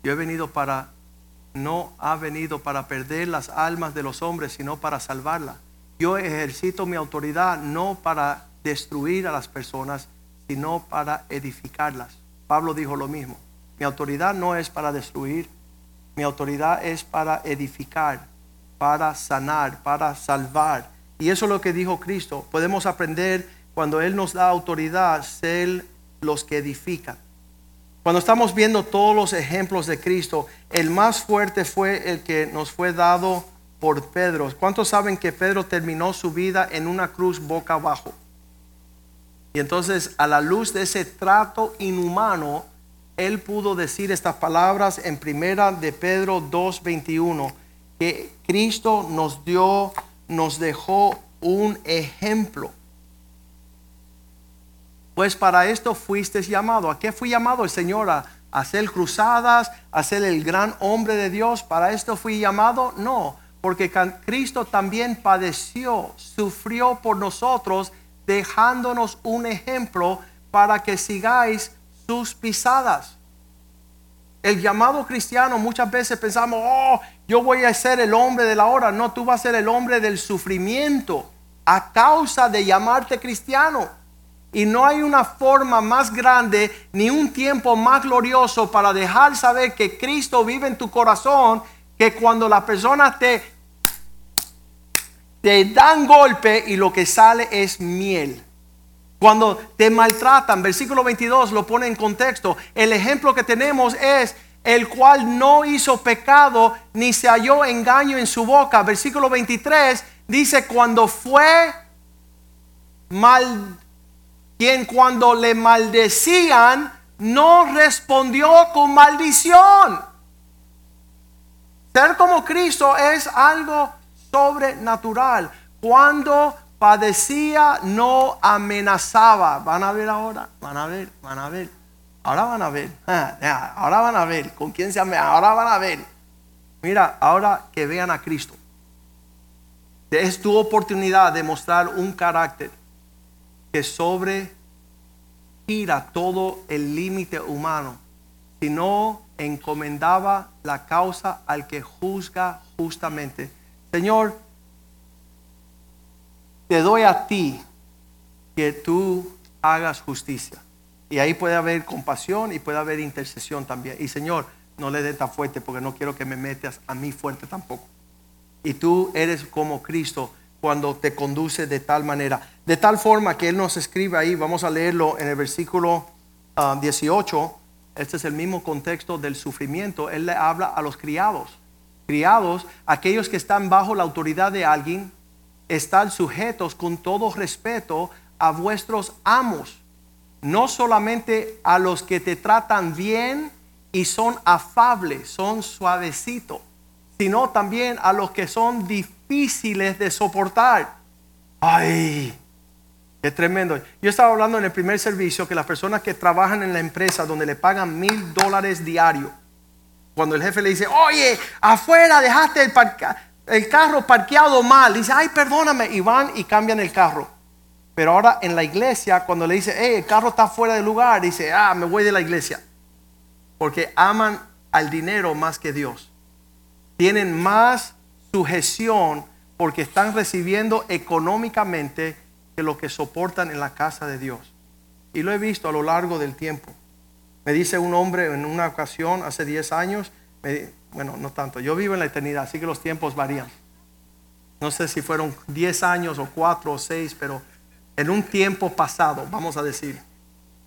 Yo he venido para, no ha venido para perder las almas de los hombres, sino para salvarlas. Yo ejercito mi autoridad no para destruir a las personas, sino para edificarlas. Pablo dijo lo mismo. Mi autoridad no es para destruir, mi autoridad es para edificar, para sanar, para salvar. Y eso es lo que dijo Cristo. Podemos aprender cuando Él nos da autoridad, ser los que edifican. Cuando estamos viendo todos los ejemplos de Cristo, el más fuerte fue el que nos fue dado por Pedro. ¿Cuántos saben que Pedro terminó su vida en una cruz boca abajo? Y entonces a la luz de ese trato inhumano, él pudo decir estas palabras en primera de Pedro 2:21 que Cristo nos dio, nos dejó un ejemplo. Pues para esto fuiste llamado. ¿A qué fui llamado el Señor? ¿A hacer cruzadas? ¿A ser el gran hombre de Dios? ¿Para esto fui llamado? No, porque Cristo también padeció, sufrió por nosotros, dejándonos un ejemplo para que sigáis sus pisadas. El llamado cristiano muchas veces pensamos, oh, yo voy a ser el hombre de la hora. No, tú vas a ser el hombre del sufrimiento a causa de llamarte cristiano. Y no hay una forma más grande ni un tiempo más glorioso para dejar saber que Cristo vive en tu corazón que cuando la persona te, te dan golpe y lo que sale es miel. Cuando te maltratan, versículo 22 lo pone en contexto. El ejemplo que tenemos es el cual no hizo pecado ni se halló engaño en su boca. Versículo 23 dice, cuando fue mal, quien cuando le maldecían no respondió con maldición. Ser como Cristo es algo sobrenatural. Cuando padecía, no amenazaba. Van a ver ahora, van a ver, van a ver. Ahora van a ver, [LAUGHS] ah, ahora van a ver con quién se amenaza. Ahora van a ver. Mira, ahora que vean a Cristo. Es tu oportunidad de mostrar un carácter que sobre gira todo el límite humano, Si no encomendaba la causa al que juzga justamente. Señor, te doy a ti que tú hagas justicia. Y ahí puede haber compasión y puede haber intercesión también. Y Señor, no le dé tan fuerte porque no quiero que me metas a mí fuerte tampoco. Y tú eres como Cristo cuando te conduce de tal manera. De tal forma que Él nos escribe ahí, vamos a leerlo en el versículo 18. Ah, este es el mismo contexto del sufrimiento. Él le habla a los criados. Criados, aquellos que están bajo la autoridad de alguien, están sujetos con todo respeto a vuestros amos, no solamente a los que te tratan bien y son afables, son suavecitos, sino también a los que son difíciles de soportar. Ay, qué tremendo. Yo estaba hablando en el primer servicio que las personas que trabajan en la empresa donde le pagan mil dólares diario, cuando el jefe le dice, oye, afuera dejaste el, el carro parqueado mal. Dice, ay, perdóname. Y van y cambian el carro. Pero ahora en la iglesia, cuando le dice, hey, el carro está fuera de lugar, dice, ah, me voy de la iglesia. Porque aman al dinero más que Dios. Tienen más sujeción porque están recibiendo económicamente que lo que soportan en la casa de Dios. Y lo he visto a lo largo del tiempo. Me dice un hombre en una ocasión, hace 10 años, me- bueno, no tanto, yo vivo en la eternidad, así que los tiempos varían. No sé si fueron 10 años o 4 o 6, pero en un tiempo pasado, vamos a decir,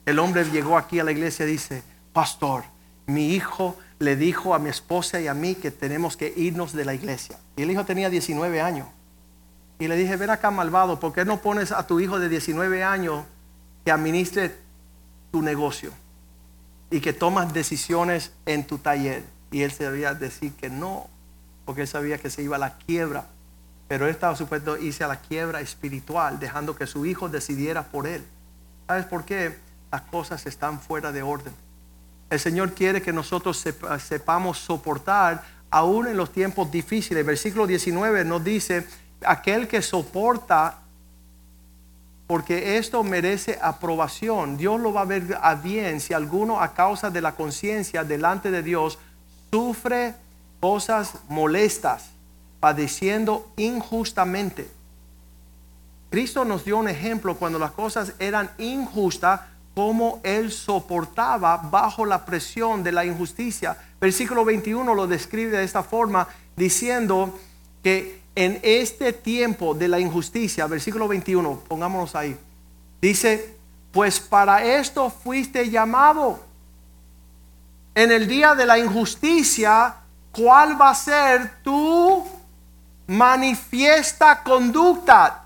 el hombre llegó aquí a la iglesia y dice, pastor, mi hijo le dijo a mi esposa y a mí que tenemos que irnos de la iglesia. Y el hijo tenía 19 años. Y le dije, ven acá malvado, ¿por qué no pones a tu hijo de 19 años que administre tu negocio y que tomas decisiones en tu taller? Y él sabía decir que no, porque él sabía que se iba a la quiebra. Pero él estaba supuesto irse a la quiebra espiritual, dejando que su hijo decidiera por él. ¿Sabes por qué? Las cosas están fuera de orden. El Señor quiere que nosotros sepa- sepamos soportar aún en los tiempos difíciles. Versículo 19 nos dice, aquel que soporta, porque esto merece aprobación. Dios lo va a ver a bien si alguno a causa de la conciencia delante de Dios sufre cosas molestas, padeciendo injustamente. Cristo nos dio un ejemplo cuando las cosas eran injustas, cómo Él soportaba bajo la presión de la injusticia. Versículo 21 lo describe de esta forma, diciendo que en este tiempo de la injusticia, versículo 21, pongámonos ahí, dice, pues para esto fuiste llamado. En el día de la injusticia, ¿cuál va a ser tu manifiesta conducta?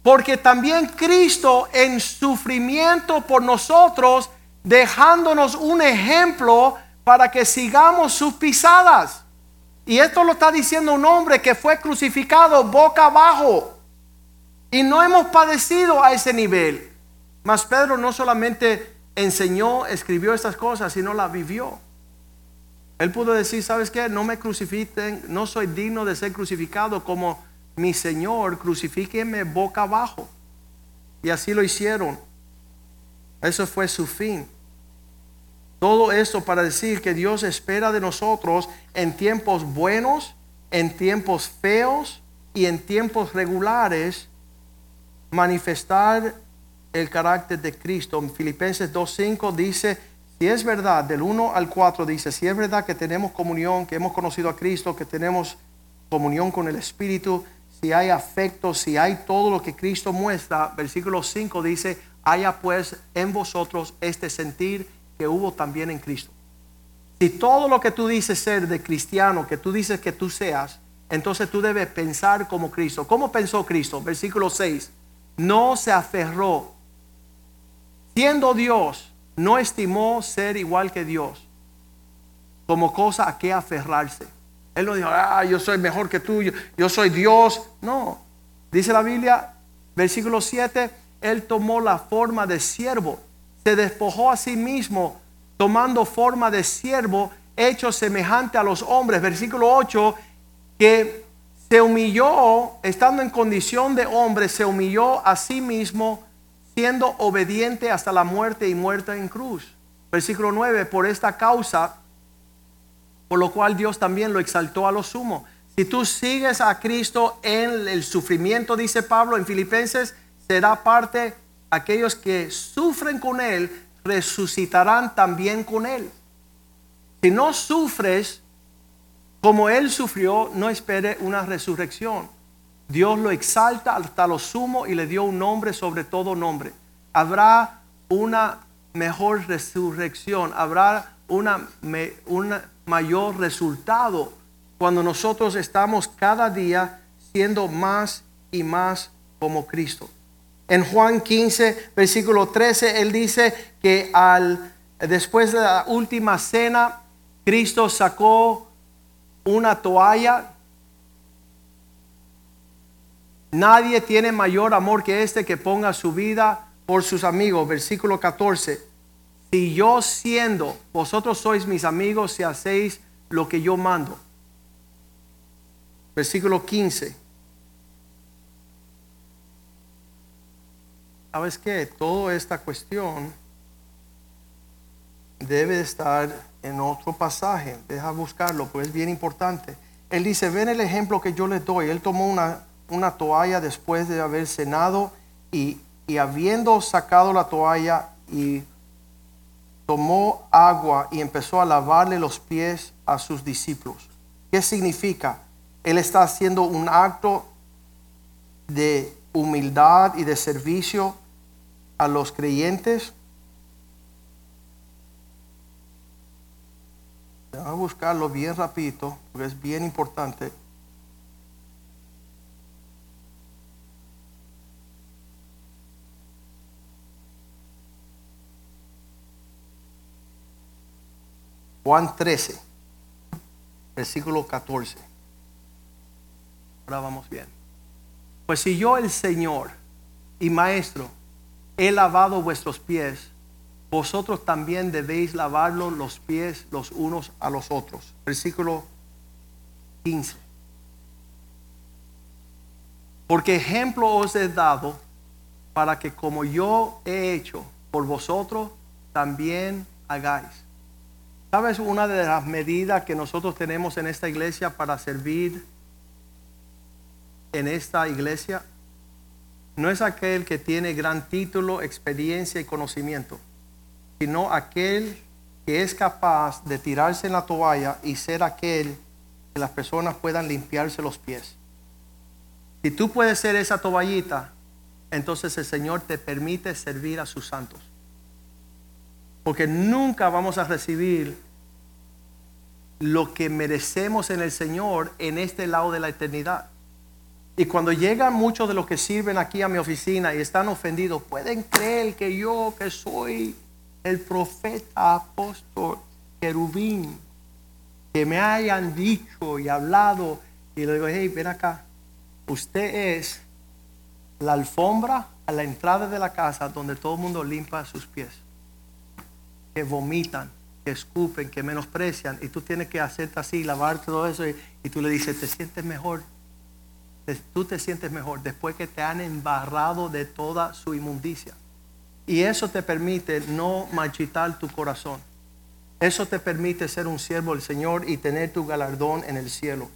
Porque también Cristo en sufrimiento por nosotros, dejándonos un ejemplo para que sigamos sus pisadas. Y esto lo está diciendo un hombre que fue crucificado boca abajo. Y no hemos padecido a ese nivel. Mas Pedro no solamente enseñó, escribió estas cosas, sino la vivió. Él pudo decir, ¿sabes qué? No me crucifiquen, no soy digno de ser crucificado como mi Señor, crucifíqueme boca abajo. Y así lo hicieron. Eso fue su fin. Todo esto para decir que Dios espera de nosotros en tiempos buenos, en tiempos feos y en tiempos regulares manifestar el carácter de Cristo. En Filipenses 2.5 dice, si es verdad, del 1 al 4 dice, si es verdad que tenemos comunión, que hemos conocido a Cristo, que tenemos comunión con el Espíritu, si hay afecto, si hay todo lo que Cristo muestra, versículo 5 dice, haya pues en vosotros este sentir que hubo también en Cristo. Si todo lo que tú dices ser de cristiano, que tú dices que tú seas, entonces tú debes pensar como Cristo. ¿Cómo pensó Cristo? Versículo 6. No se aferró. Siendo Dios, no estimó ser igual que Dios como cosa a que aferrarse. Él no dijo, ah, yo soy mejor que tú, yo, yo soy Dios. No. Dice la Biblia, versículo 7, Él tomó la forma de siervo, se despojó a sí mismo, tomando forma de siervo, hecho semejante a los hombres. Versículo 8, que se humilló, estando en condición de hombre, se humilló a sí mismo, siendo obediente hasta la muerte y muerta en cruz. Versículo 9, por esta causa, por lo cual Dios también lo exaltó a lo sumo. Si tú sigues a Cristo en el sufrimiento, dice Pablo en Filipenses, será parte aquellos que sufren con Él, resucitarán también con Él. Si no sufres como Él sufrió, no espere una resurrección. Dios lo exalta hasta lo sumo y le dio un nombre sobre todo nombre. Habrá una mejor resurrección, habrá una, un mayor resultado cuando nosotros estamos cada día siendo más y más como Cristo. En Juan 15, versículo 13, él dice que al, después de la última cena, Cristo sacó una toalla. Nadie tiene mayor amor que este que ponga su vida por sus amigos. Versículo 14. Si yo siendo, vosotros sois mis amigos si hacéis lo que yo mando. Versículo 15. ¿Sabes qué? Toda esta cuestión debe estar en otro pasaje. Deja buscarlo, pues es bien importante. Él dice, ven el ejemplo que yo les doy. Él tomó una, una toalla después de haber cenado y, y habiendo sacado la toalla y tomó agua y empezó a lavarle los pies a sus discípulos. ¿Qué significa? Él está haciendo un acto de humildad y de servicio a los creyentes. Voy a buscarlo bien rapidito, porque es bien importante. Juan 13, versículo 14. Ahora vamos bien. Pues si yo el Señor y Maestro he lavado vuestros pies, vosotros también debéis lavarlos los pies los unos a los otros. Versículo 15. Porque ejemplo os he dado para que como yo he hecho por vosotros, también hagáis. ¿Sabes una de las medidas que nosotros tenemos en esta iglesia para servir en esta iglesia? No es aquel que tiene gran título, experiencia y conocimiento, sino aquel que es capaz de tirarse en la toalla y ser aquel que las personas puedan limpiarse los pies. Si tú puedes ser esa toallita, entonces el Señor te permite servir a sus santos. Porque nunca vamos a recibir lo que merecemos en el Señor en este lado de la eternidad. Y cuando llegan muchos de los que sirven aquí a mi oficina y están ofendidos, pueden creer que yo, que soy el profeta apóstol querubín, que me hayan dicho y hablado, y le digo, hey, ven acá, usted es la alfombra a la entrada de la casa donde todo el mundo limpia sus pies que vomitan, que escupen, que menosprecian, y tú tienes que hacerte así, lavar todo eso, y, y tú le dices, te sientes mejor, tú te sientes mejor después que te han embarrado de toda su inmundicia. Y eso te permite no marchitar tu corazón. Eso te permite ser un siervo del Señor y tener tu galardón en el cielo.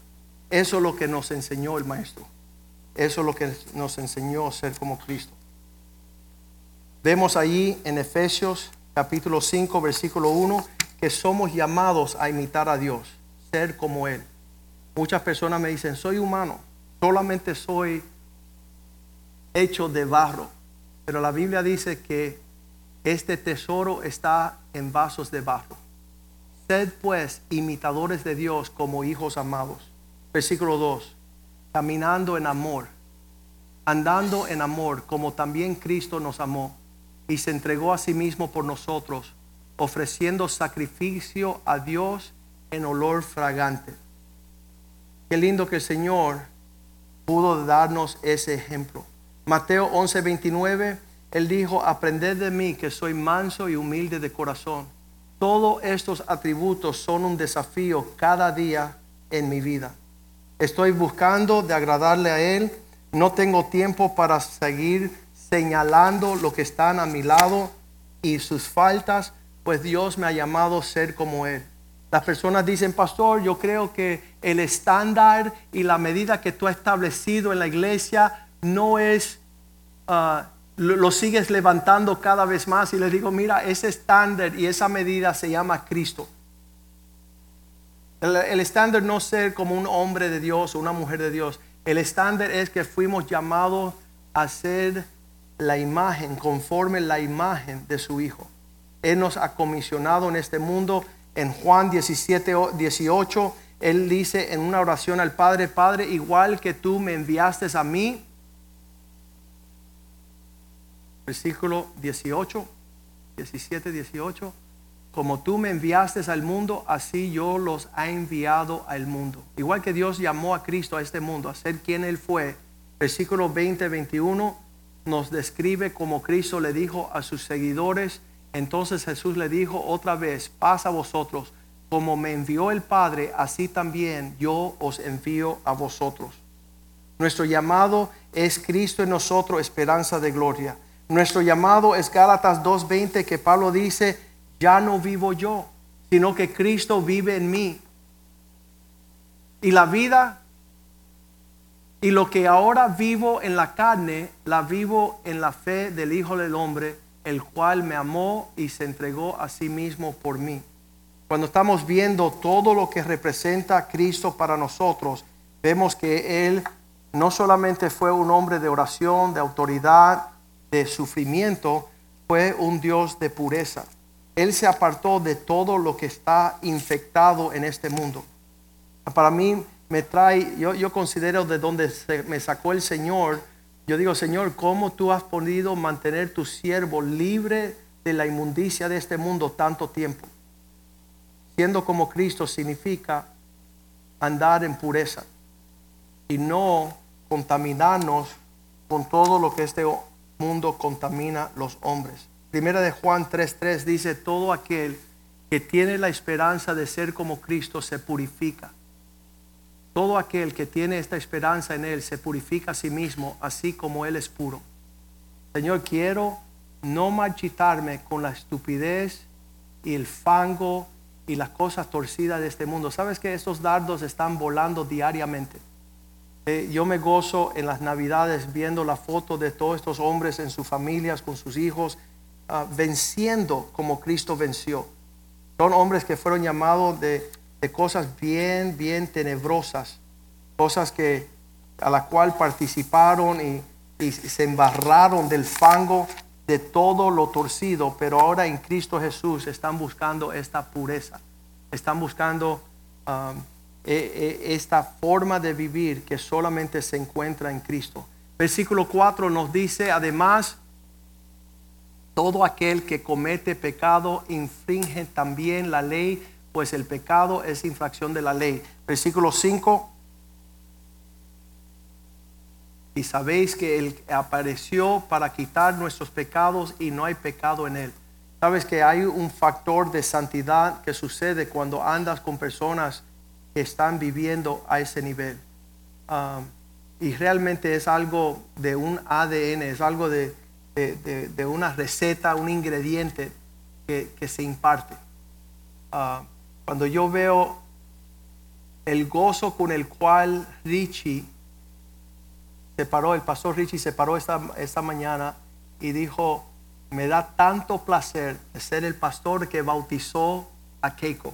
Eso es lo que nos enseñó el Maestro. Eso es lo que nos enseñó ser como Cristo. Vemos allí en Efesios capítulo 5, versículo 1, que somos llamados a imitar a Dios, ser como Él. Muchas personas me dicen, soy humano, solamente soy hecho de barro. Pero la Biblia dice que este tesoro está en vasos de barro. Sed pues imitadores de Dios como hijos amados. Versículo 2. Caminando en amor, andando en amor como también Cristo nos amó y se entregó a sí mismo por nosotros, ofreciendo sacrificio a Dios en olor fragante. Qué lindo que el Señor pudo darnos ese ejemplo. Mateo 11:29, Él dijo, aprended de mí que soy manso y humilde de corazón. Todos estos atributos son un desafío cada día en mi vida. Estoy buscando de agradarle a Él. No tengo tiempo para seguir señalando lo que están a mi lado y sus faltas, pues Dios me ha llamado a ser como Él. Las personas dicen, pastor, yo creo que el estándar y la medida que tú has establecido en la iglesia no es, ah, lo, lo sigues levantando cada vez más. Y les digo, mira, ese estándar y esa medida se llama Cristo. El, estándar no ser como un hombre de Dios o una mujer de Dios. El estándar es que fuimos llamados a ser la imagen, conforme la imagen de su Hijo. Él nos ha comisionado en este mundo. En Juan 17, o- 18, Él dice en una oración al Padre, Padre, igual que tú me enviaste a mí. Versículo 18, 17, 18. Como tú me enviaste al mundo, así yo los he enviado al mundo. Igual que Dios llamó a Cristo a este mundo, a ser quien Él fue. Versículo 20, 21 nos describe como Cristo le dijo a sus seguidores. Entonces Jesús le dijo otra vez, paz a vosotros. Como me envió el Padre, así también yo os envío a vosotros. Nuestro llamado es Cristo en nosotros, esperanza de gloria. Nuestro llamado es Gálatas 2.20 que Pablo dice, ya no vivo yo, sino que Cristo vive en mí. Y la vida y lo que ahora vivo en la carne, la vivo en la fe del Hijo del Hombre, el cual me amó y se entregó a sí mismo por mí. Cuando estamos viendo todo lo que representa Cristo para nosotros, vemos que Él no solamente fue un hombre de oración, de autoridad, de sufrimiento, fue un Dios de pureza. Él se apartó de todo lo que está infectado en este mundo. Para mí me trae, yo, yo considero de donde me sacó el Señor, yo digo, Señor, ¿cómo tú has podido mantener tu siervo libre de la inmundicia de este mundo tanto tiempo? Siendo como Cristo significa andar en pureza y no contaminarnos con todo lo que este mundo contamina los hombres. Primera de Juan 3:3 dice, todo aquel que tiene la esperanza de ser como Cristo se purifica. Todo aquel que tiene esta esperanza en Él se purifica a sí mismo, así como Él es puro. Señor, quiero no marchitarme con la estupidez y el fango y las cosas torcidas de este mundo. ¿Sabes que estos dardos están volando diariamente? Eh, yo me gozo en las navidades viendo la foto de todos estos hombres en sus familias, con sus hijos, ah, venciendo como Cristo venció. Son hombres que fueron llamados de, cosas bien, bien tenebrosas, cosas que a la cual participaron y, y se embarraron del fango de todo lo torcido, pero ahora en Cristo Jesús están buscando esta pureza, están buscando um, e, e, esta forma de vivir que solamente se encuentra en Cristo. Versículo 4 nos dice, además, todo aquel que comete pecado infringe también la ley, pues el pecado es infracción de la ley. Versículo 5 y sabéis que Él apareció para quitar nuestros pecados y no hay pecado en Él. Sabes que hay un factor de santidad que sucede cuando andas con personas que están viviendo a ese nivel. Um, y realmente es algo de un ADN, es algo de, una receta, un ingrediente que, se imparte. Uh, cuando yo veo el gozo con el cual Richie se paró, el pastor Richie se paró esta, esta mañana y dijo, me da tanto placer ser el pastor que bautizó a Keiko.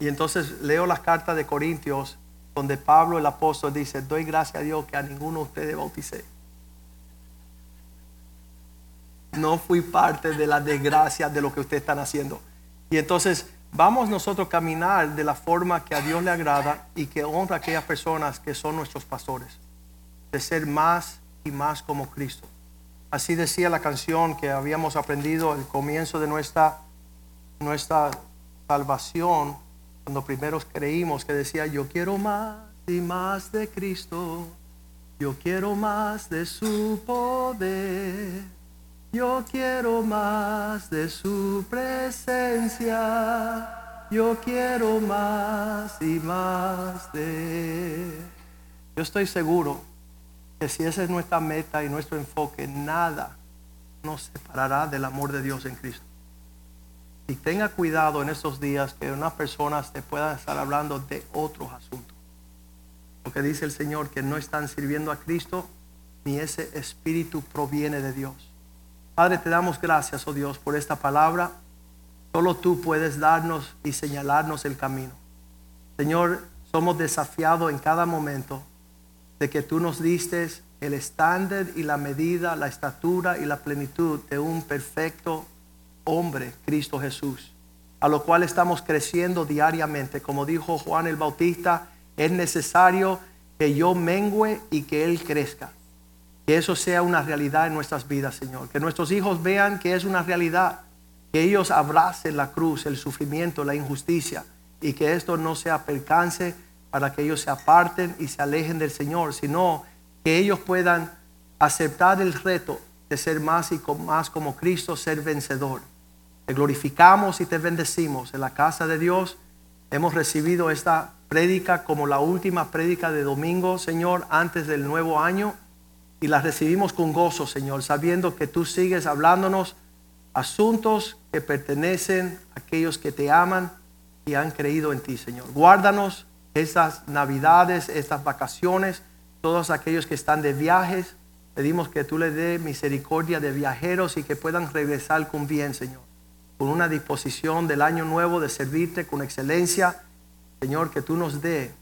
Y entonces leo las cartas de Corintios donde Pablo el apóstol dice, doy gracias a Dios que a ninguno de ustedes bauticé. No fui parte de la desgracia de lo que ustedes están haciendo. Y entonces vamos nosotros a caminar de la forma que a Dios le agrada y que honra a aquellas personas que son nuestros pastores de ser más y más como Cristo. Así decía la canción que habíamos aprendido al comienzo de nuestra, nuestra salvación, cuando primero creímos, que decía, yo quiero más y más de Cristo, yo quiero más de su poder, yo quiero más de su presencia, yo quiero más y más de... Yo estoy seguro que si esa es nuestra meta y nuestro enfoque, nada nos separará del amor de Dios en Cristo. Y tenga cuidado en estos días que unas personas te puedan estar hablando de otros asuntos. Porque dice el Señor que no están sirviendo a Cristo ni ese espíritu proviene de Dios. Padre, te damos gracias, oh Dios, por esta palabra. Solo tú puedes darnos y señalarnos el camino. Señor, somos desafiados en cada momento de que tú nos diste el estándar y la medida, la estatura y la plenitud de un perfecto hombre, Cristo Jesús, a lo cual estamos creciendo diariamente. Como dijo Juan el Bautista, es necesario que yo mengüe y que Él crezca. Que eso sea una realidad en nuestras vidas, Señor. Que nuestros hijos vean que es una realidad. Que ellos abracen la cruz, el sufrimiento, la injusticia. Y que esto no sea percance para que ellos se aparten y se alejen del Señor, sino que ellos puedan aceptar el reto de ser más y más como Cristo, ser vencedor. Te glorificamos y te bendecimos. En la casa de Dios hemos recibido esta prédica como la última prédica de domingo, Señor, antes del nuevo año. Y la recibimos con gozo, Señor, sabiendo que tú sigues hablándonos asuntos que pertenecen a aquellos que te aman y han creído en ti, Señor. Guárdanos estas navidades, estas vacaciones, todos aquellos que están de viajes, Pedimos que tú le dé misericordia de viajeros y que puedan regresar con bien, Señor. Con una disposición del año nuevo de servirte con excelencia. Señor, que tú nos dé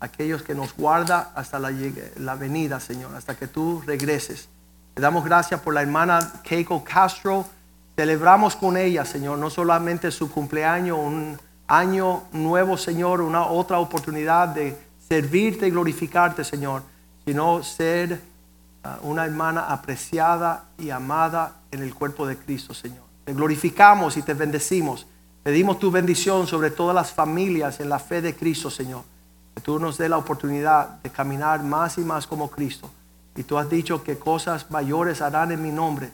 aquellos que nos guarda hasta la, la venida, Señor, hasta que tú regreses. Te damos gracias por la hermana Keiko Castro. Celebramos con ella, Señor, no solamente su cumpleaños, un año nuevo, Señor, una otra oportunidad de servirte y glorificarte, Señor, sino ser ah, una hermana apreciada y amada en el cuerpo de Cristo, Señor. Te glorificamos y te bendecimos. Pedimos tu bendición sobre todas las familias en la fe de Cristo, Señor. Que tú nos dé la oportunidad de caminar más y más como Cristo. Y tú has dicho que cosas mayores harán en mi nombre,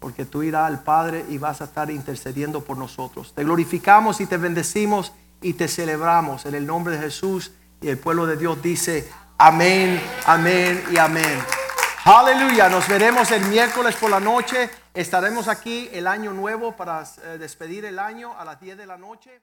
porque tú irás al Padre y vas a estar intercediendo por nosotros. Te glorificamos y te bendecimos y te celebramos en el nombre de Jesús. Y el pueblo de Dios dice, amén, amén y amén. Aleluya, nos veremos el miércoles por la noche. Estaremos aquí el año nuevo para eh, despedir el año a las 10 de la noche.